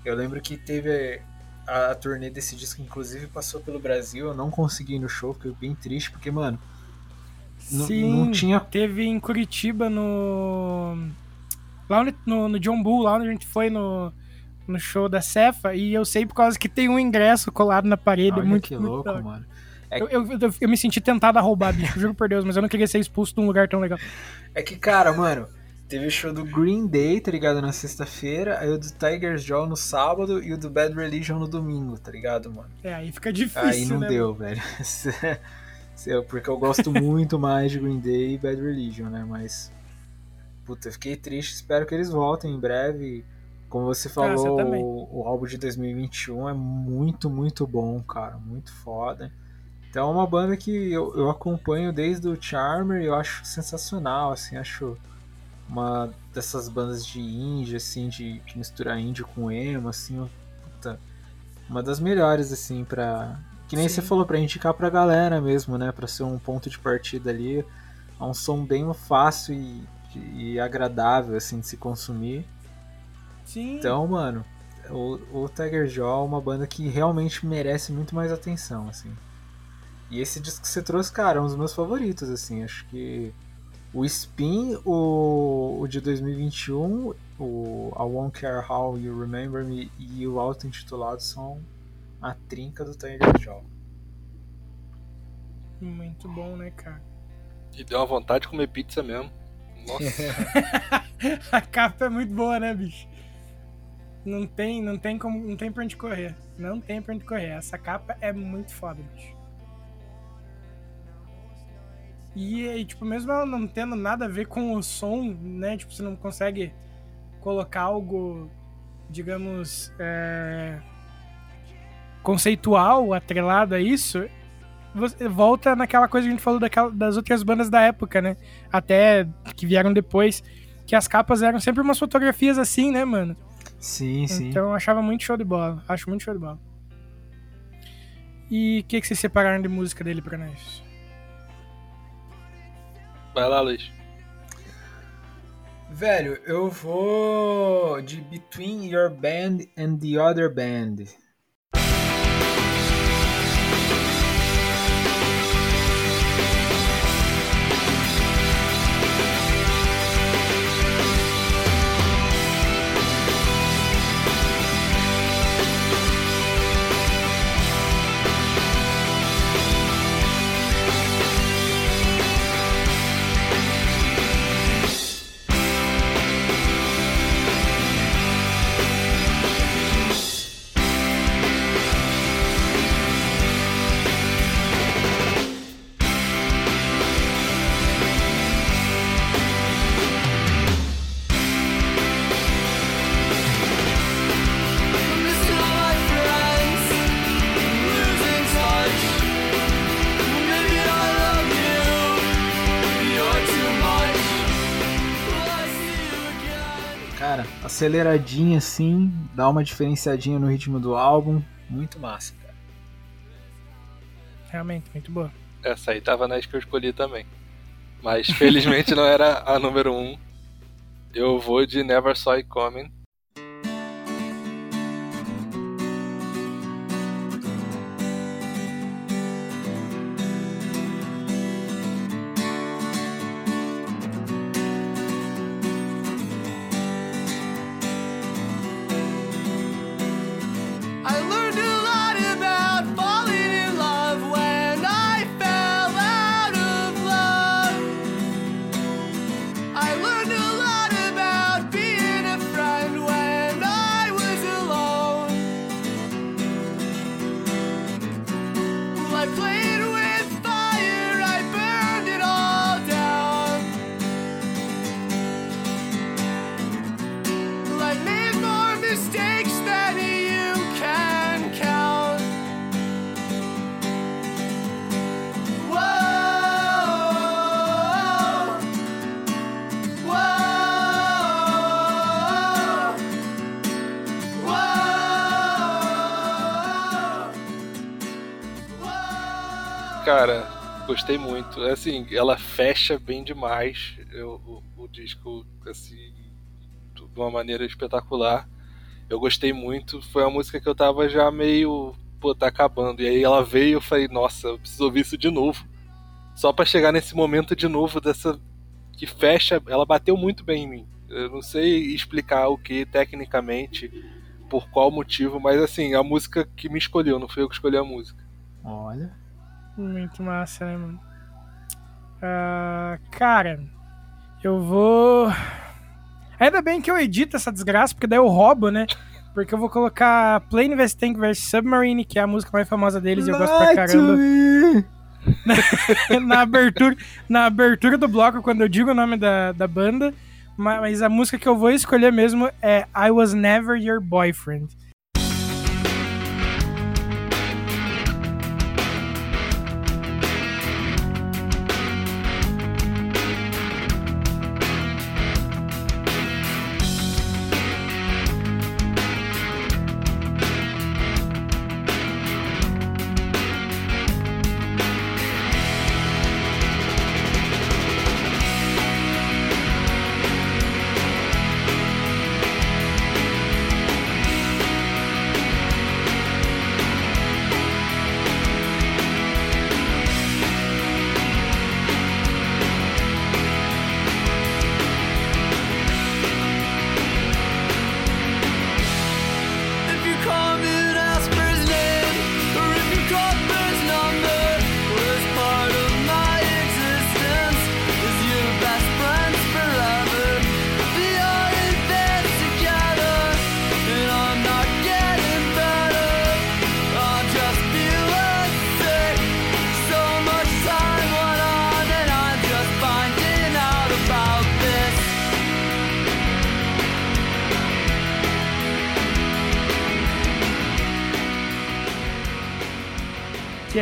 Eu lembro que teve a, a turnê desse disco, inclusive, passou pelo Brasil. Eu não consegui ir no show, fiquei bem triste, porque, mano. Sim, não tinha. Teve em Curitiba no. Lá no, no John Bull, lá onde a gente foi no no show da Cefa e eu sei por causa que tem um ingresso colado na parede. Olha muito que louco, muito mano. É... Eu, eu, eu, eu, me senti tentado a roubar, bicho, juro por Deus, mas eu não queria ser expulso de um lugar tão legal. É que, cara, mano, teve o show do Green Day, tá ligado? Na sexta-feira, aí o do Tiger's Jaw no sábado e o do Bad Religion no domingo, tá ligado, mano? É, aí fica difícil, Aí não né, deu, mano? velho. Porque eu gosto muito mais de Green Day e Bad Religion, né? Mas. Puta, eu fiquei triste. Espero que eles voltem em breve. Como você falou, ah, o, o, álbum de 2021 é muito, muito bom, cara. Muito foda. Então é uma banda que eu, eu acompanho desde o Charmer e eu acho sensacional, assim, acho uma dessas bandas de indie, assim, de, de misturar indie com emo, assim, puta, uma das melhores, assim, pra... Que nem Sim. você falou, pra indicar pra galera mesmo, né, pra ser um ponto de partida ali. É um som bem fácil e, e agradável, assim, de se consumir. Sim. Então, mano, o, o Tiger Jaw é uma banda que realmente merece muito mais atenção, assim. E esse disco que você trouxe, cara, é um dos meus favoritos, assim. Acho que o Spin, o, o de 2021, o I Won't Care How You Remember Me e o auto-intitulado são a trinca do Tiger Jaw. Muito bom, né, cara? E deu uma vontade de comer pizza mesmo. Nossa. a capa é muito boa, né, bicho? Não tem, não tem como, não tem pra onde correr. Não tem pra onde correr. Essa capa é muito foda, bicho. E, e, tipo, mesmo ela não tendo nada a ver com o som, né? Tipo, você não consegue colocar algo, digamos, é, conceitual atrelado a isso. Você volta naquela coisa que a gente falou daquela, das outras bandas da época, né? Até que vieram depois. Que as capas eram sempre umas fotografias assim, né, mano? Sim, sim. Então eu achava muito show de bola. Acho muito show de bola. E o que, que vocês separaram de música dele pra nós? Vai lá, Luiz. Velho, eu vou de Between Your Band and the Other Band. Aceleradinha assim, dá uma diferenciadinha no ritmo do álbum. Muito massa, cara. Realmente, muito boa. Essa aí tava nas que eu escolhi também. Mas felizmente não era a número 1. Um. Eu vou de Never Saw It Coming. Assim, ela fecha bem demais eu- o, o disco, assim, de uma maneira espetacular. Eu gostei muito. Foi uma música que eu tava já meio, pô, tá acabando. E aí ela veio e eu falei, nossa, eu preciso ouvir isso de novo. Só pra chegar nesse momento de novo dessa que fecha, ela bateu muito bem em mim. Eu não sei explicar o que tecnicamente, por qual motivo, mas assim, a música que me escolheu, não foi eu que escolhi a música. Olha. Muito massa, né, mano? Ah, cara, eu vou. Ainda bem que eu edito essa desgraça, porque daí eu roubo, né? Porque eu vou colocar Plane vs Tank vs Submarine, que é a música mais famosa deles e eu gosto pra caramba. na, abertura, na abertura do bloco, quando eu digo o nome da, da banda. ma- Mas a música que eu vou escolher mesmo é I Was Never Your Boyfriend.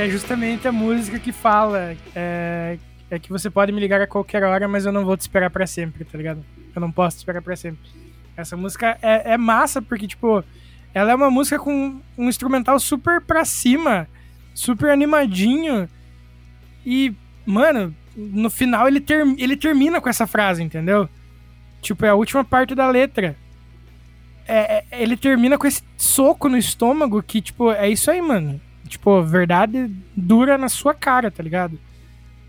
É justamente a música que fala é, é que você pode me ligar a qualquer hora, mas eu não vou te esperar pra sempre, tá ligado? Eu não posso te esperar pra sempre. Essa música é, é massa porque, tipo, ela é uma música com um instrumental super pra cima super animadinho. E, mano, no final ele, ter, ele termina com essa frase, entendeu? Tipo, é a última parte da letra. É, é, ele termina com esse soco no estômago que, tipo, é isso aí, mano. Tipo, verdade dura na sua cara, tá ligado?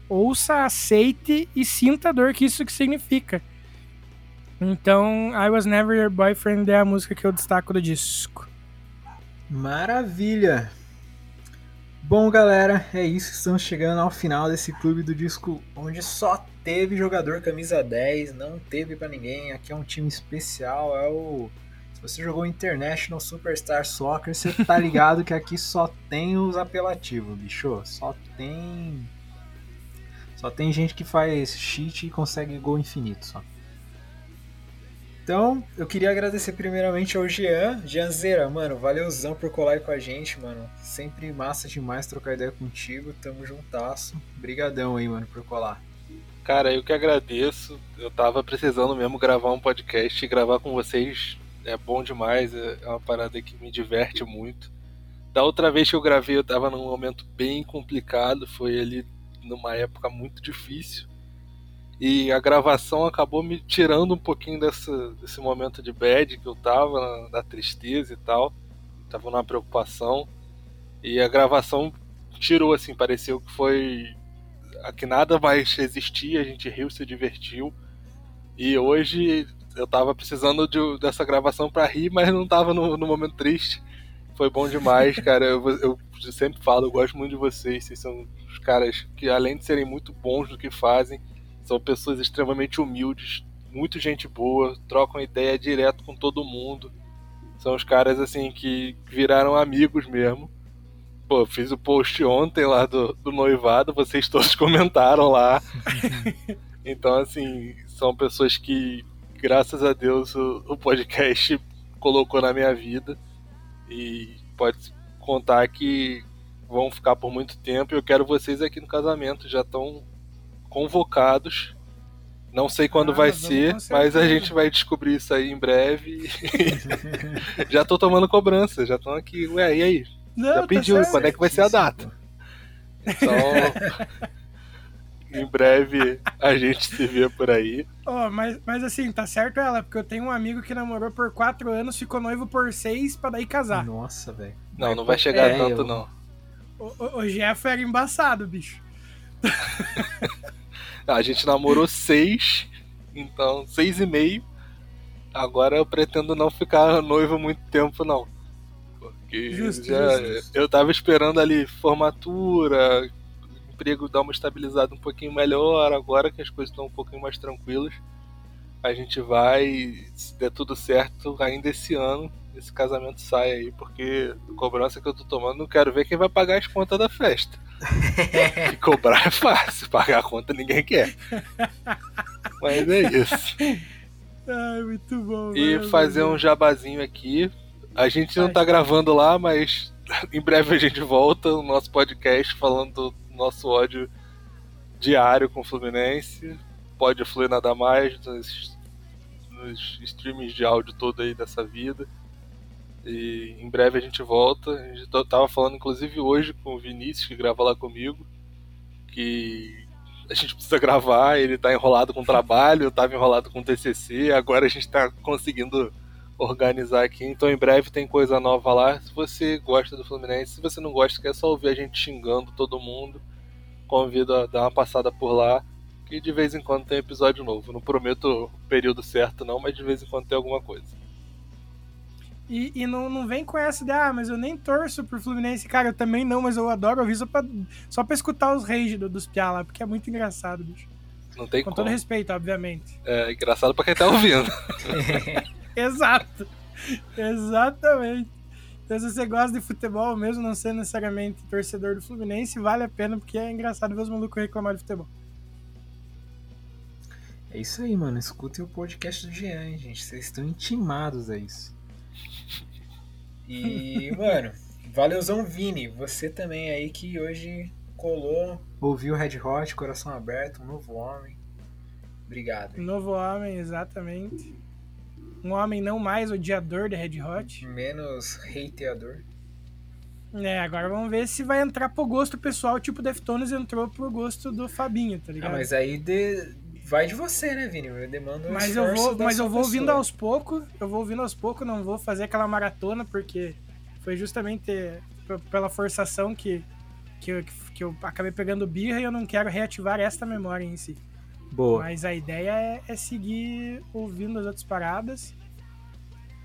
Ouça, aceite e sinta a dor que isso que significa. Então, I Was Never Your Boyfriend é a música que eu destaco do disco. Maravilha! Bom, galera, é isso. Estamos chegando ao final desse clube do disco onde só teve jogador camisa 10, não teve para ninguém. Aqui é um time especial, é o você jogou International Superstar Soccer, você tá ligado que aqui só tem os apelativos, bicho. Só tem só tem gente que faz cheat e consegue gol infinito só. Então, eu queria agradecer primeiramente ao Jean. Jeanzeira, mano, valeuzão por colar aí com a gente, mano. Sempre massa demais trocar ideia contigo. Tamo juntasso. Brigadão aí, mano, por colar. Cara, eu que agradeço. Eu tava precisando mesmo gravar um podcast e gravar com vocês é bom demais. É uma parada que me diverte muito. Da outra vez que eu gravei, eu tava num momento bem complicado. Foi ali numa época muito difícil. E a gravação acabou me tirando um pouquinho desse, desse momento de bad que eu tava, da tristeza e tal. Tava numa preocupação. E a gravação tirou, assim, pareceu que foi. que nada mais existia, a gente riu, se divertiu. E hoje eu tava precisando de, dessa gravação para rir, mas não tava no, no, momento triste. Foi bom demais, cara. Eu, eu sempre falo, eu gosto muito de vocês. Vocês são os caras que, além de serem muito bons no que fazem, são pessoas extremamente humildes, muito gente boa, trocam ideia direto com todo mundo. São os caras assim que viraram amigos mesmo. Pô, fiz o post ontem lá do, do noivado, vocês todos comentaram lá. então, assim, são pessoas que, graças a Deus, o, o podcast colocou na minha vida. E pode contar que vão ficar por muito tempo. Eu quero vocês aqui no casamento. Já estão convocados. Não sei quando ah, vai ser, mas a gente vai descobrir isso aí em breve. já tô tomando cobrança, já estão aqui. Ué, e aí? Não, já tá pediu, tá quando é que vai ser a data? Então, em breve a gente se vê por aí. Oh, mas, mas assim, tá certo ela, porque eu tenho um amigo que namorou por quatro anos, ficou noivo por seis pra daí casar. Nossa, velho. Não, não vai chegar é, tanto, eu... não. O, o, o Jeff era embaçado, bicho. A gente namorou seis, então seis e meio. Agora eu pretendo não ficar noivo muito tempo, não. Porque justo, já, justo. eu tava esperando ali formatura, emprego dar uma estabilizada um pouquinho melhor. Agora que as coisas estão um pouquinho mais tranquilas, a gente vai, se der tudo certo, ainda esse ano, esse casamento sai aí, porque a cobrança que eu tô tomando, não quero ver quem vai pagar as contas da festa. e cobrar é fácil, pagar a conta ninguém quer. Mas é isso. Ai, muito bom. E mano, fazer um jabazinho aqui. A gente não tá gravando lá, mas em breve a gente volta o nosso podcast falando do nosso ódio diário com o Fluminense. Pode fluir nada mais nos, nos streams de áudio todo aí dessa vida. E em breve a gente volta. A gente tava falando inclusive hoje com o Vinícius, que grava lá comigo, que a gente precisa gravar, ele tá enrolado com o trabalho, eu tava enrolado com o TCC, agora a gente tá conseguindo organizar aqui. Então em breve tem coisa nova lá. Se você gosta do Fluminense, se você não gosta, quer só ouvir a gente xingando todo mundo, convido a dar uma passada por lá. Que de vez em quando tem episódio novo. Não prometo o período certo, não, mas de vez em quando tem alguma coisa. E, e não, não vem com essa de, ah, mas eu nem torço pro Fluminense. Cara, eu também não, mas eu adoro ouvir só pra, só pra escutar os rage do, dos piá lá, porque é muito engraçado, bicho. Não tem Com como. todo respeito, obviamente. É engraçado pra quem tá ouvindo. Exato. Exatamente. Então, se você gosta de futebol, mesmo não sendo necessariamente torcedor do Fluminense, vale a pena, porque é engraçado ver os malucos reclamar de futebol. É isso aí, mano. Escutem o podcast do Jean, hein, gente. Vocês estão intimados a isso. E, mano, valeuzão Vini, você também aí que hoje colou, ouviu Red Hot, coração aberto, um novo homem. Obrigado. Um novo homem, exatamente. Um homem não mais odiador de Red Hot. Menos hateador. É, agora vamos ver se vai entrar pro gosto pessoal, tipo Deftones entrou pro gosto do Fabinho, tá Ah, ligado? mas aí de... vai de você, né, Vini? Eu demando um Mas eu vou, mas eu vou ouvindo pessoa. aos poucos, eu vou ouvindo aos poucos, não vou fazer aquela maratona, porque foi justamente pela forçação que, que, eu, que eu acabei pegando birra e eu não quero reativar esta memória em si. Boa. Mas a ideia é, é seguir ouvindo as outras paradas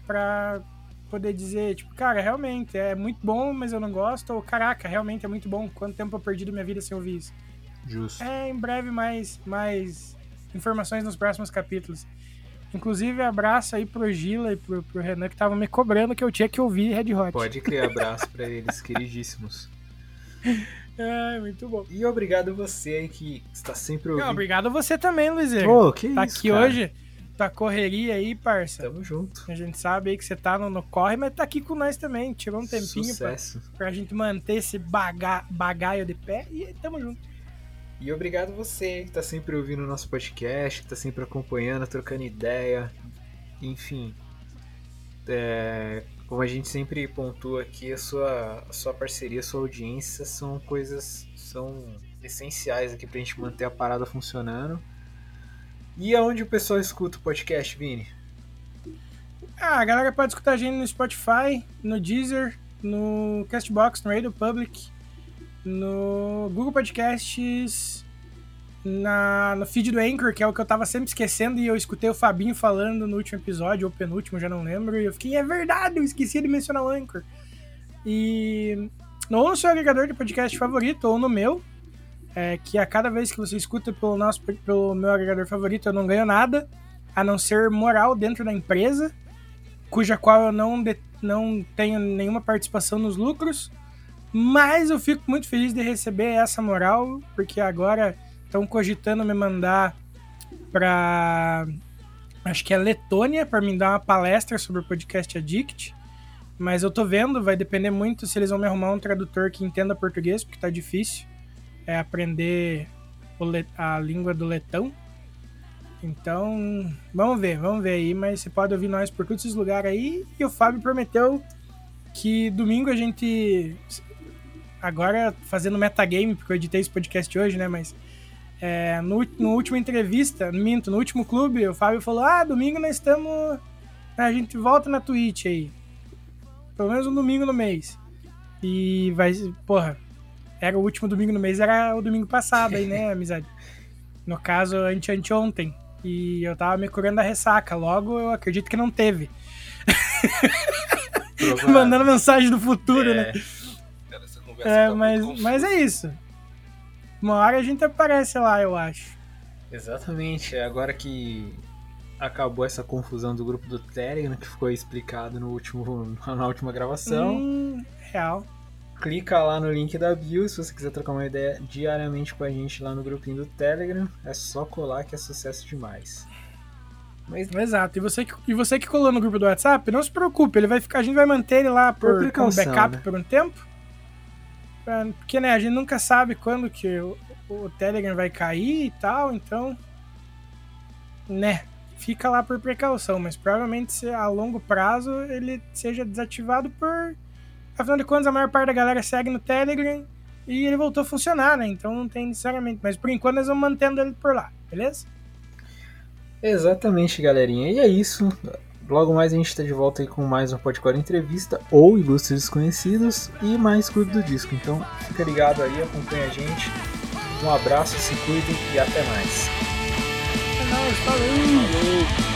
pra poder dizer, tipo, cara, realmente é muito bom, mas eu não gosto, ou caraca, realmente é muito bom, quanto tempo eu perdi da minha vida sem ouvir isso. Justo. É, em breve mais, mais informações nos próximos capítulos. Inclusive, abraço aí pro Gila e pro, pro Renan que estavam me cobrando que eu tinha que ouvir Red Hot. Pode criar abraço pra eles, queridíssimos. É, muito bom. E obrigado você aí que está sempre ouvindo. Não, obrigado a você também, Luizeiro. Pô, que tá isso, aqui cara. hoje, tua correria aí, parça. Tamo junto. A gente sabe aí que você tá no, no corre, mas tá aqui com nós também. Tirou um tempinho pra, pra gente manter esse baga, bagaio de pé e tamo junto. E obrigado você que tá sempre ouvindo o nosso podcast, que tá sempre acompanhando, trocando ideia. Enfim. é, como a gente sempre pontua aqui, a sua, a sua parceria, a sua audiência são coisas. são essenciais aqui pra gente manter a parada funcionando. E aonde o pessoal escuta o podcast, Vini? Ah, a galera pode escutar a gente no Spotify, no Deezer, no Castbox, no Radio Public, no Google Podcasts, na, no feed do Anchor, que é o que eu tava sempre esquecendo, e eu escutei o Fabinho falando no último episódio, ou penúltimo, já não lembro, e eu fiquei, é verdade, eu esqueci de mencionar o Anchor. E ou no seu agregador de podcast favorito, ou no meu, é, que a cada vez que você escuta pelo, nosso, pelo meu agregador favorito, eu não ganho nada, a não ser moral dentro da empresa, cuja qual eu não, de- não tenho nenhuma participação nos lucros, mas eu fico muito feliz de receber essa moral, porque agora estão cogitando me mandar para acho que é Letônia para me dar uma palestra sobre o podcast Addict. Mas eu tô vendo, vai depender muito se eles vão me arrumar um tradutor que entenda português, porque tá difícil é aprender a língua do letão. Então, vamos ver, vamos ver aí, mas você pode ouvir nós por todos esses lugares aí. E o Fábio prometeu que domingo a gente. Agora fazendo metagame, porque eu editei esse podcast hoje, né? Mas é, no, no último entrevista, minto, no último clube, o Fábio falou: Ah, domingo nós estamos. A gente volta na Twitch aí. Pelo menos um domingo no mês. E vai. Porra, era o último domingo no mês, era o domingo passado aí, né, amizade? No caso, ante anteontem. E eu tava me curando da ressaca. Logo, eu acredito que não teve. Mandando mensagem do futuro, É, né? Cara, essa conversa É, tá mas, mas é isso. Uma hora a gente aparece lá, eu acho. Exatamente, é agora que acabou essa confusão do grupo do Telegram, que ficou explicado no último, na última gravação. Hum, real. Clica lá no link da bio se você quiser trocar uma ideia diariamente com a gente lá no grupinho do Telegram. É só colar que é sucesso demais. Mas Exato. E você, que, e você que colou no grupo do WhatsApp, não se preocupe, ele vai ficar, a gente vai manter ele lá Por por, precaução, como backup né? por um tempo. Porque, né, a gente nunca sabe quando que o, o Telegram vai cair e tal, então. Né, fica lá por precaução, mas provavelmente a longo prazo ele seja desativado por. Afinal de contas, a maior parte da galera segue no Telegram e ele voltou a funcionar, né? Então não tem necessariamente. Mas por enquanto nós vamos mantendo ele por lá, beleza? Exatamente, galerinha. E é isso. Logo mais a gente está de volta aí com mais um Podcore Entrevista ou Ilustres Desconhecidos e mais Clube do Disco. Então fica ligado aí, acompanha a gente. Um abraço, se cuidem e até mais. Falou!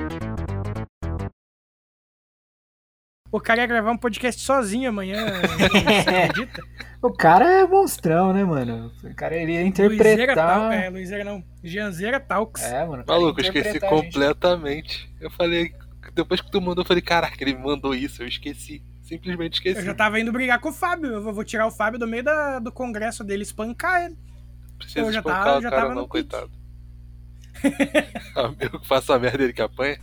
O cara ia gravar um podcast sozinho amanhã. O cara é monstrão, né, mano? O cara ele ia Luizeira interpretar. Tal, é, Luizeira não. Gianzeira Talks. É, mano. Maluco, eu esqueci gente. completamente. Eu falei, depois que tu mandou, eu falei, caraca, ele mandou isso, eu esqueci. Simplesmente esqueci. Eu já tava indo brigar com o Fábio. Eu vou- tirar o Fábio do meio da- do congresso dele, espancar ele. Precisa eu já espancar tava- o já cara tava não, coitado. Eu que faço a merda ele que apanha.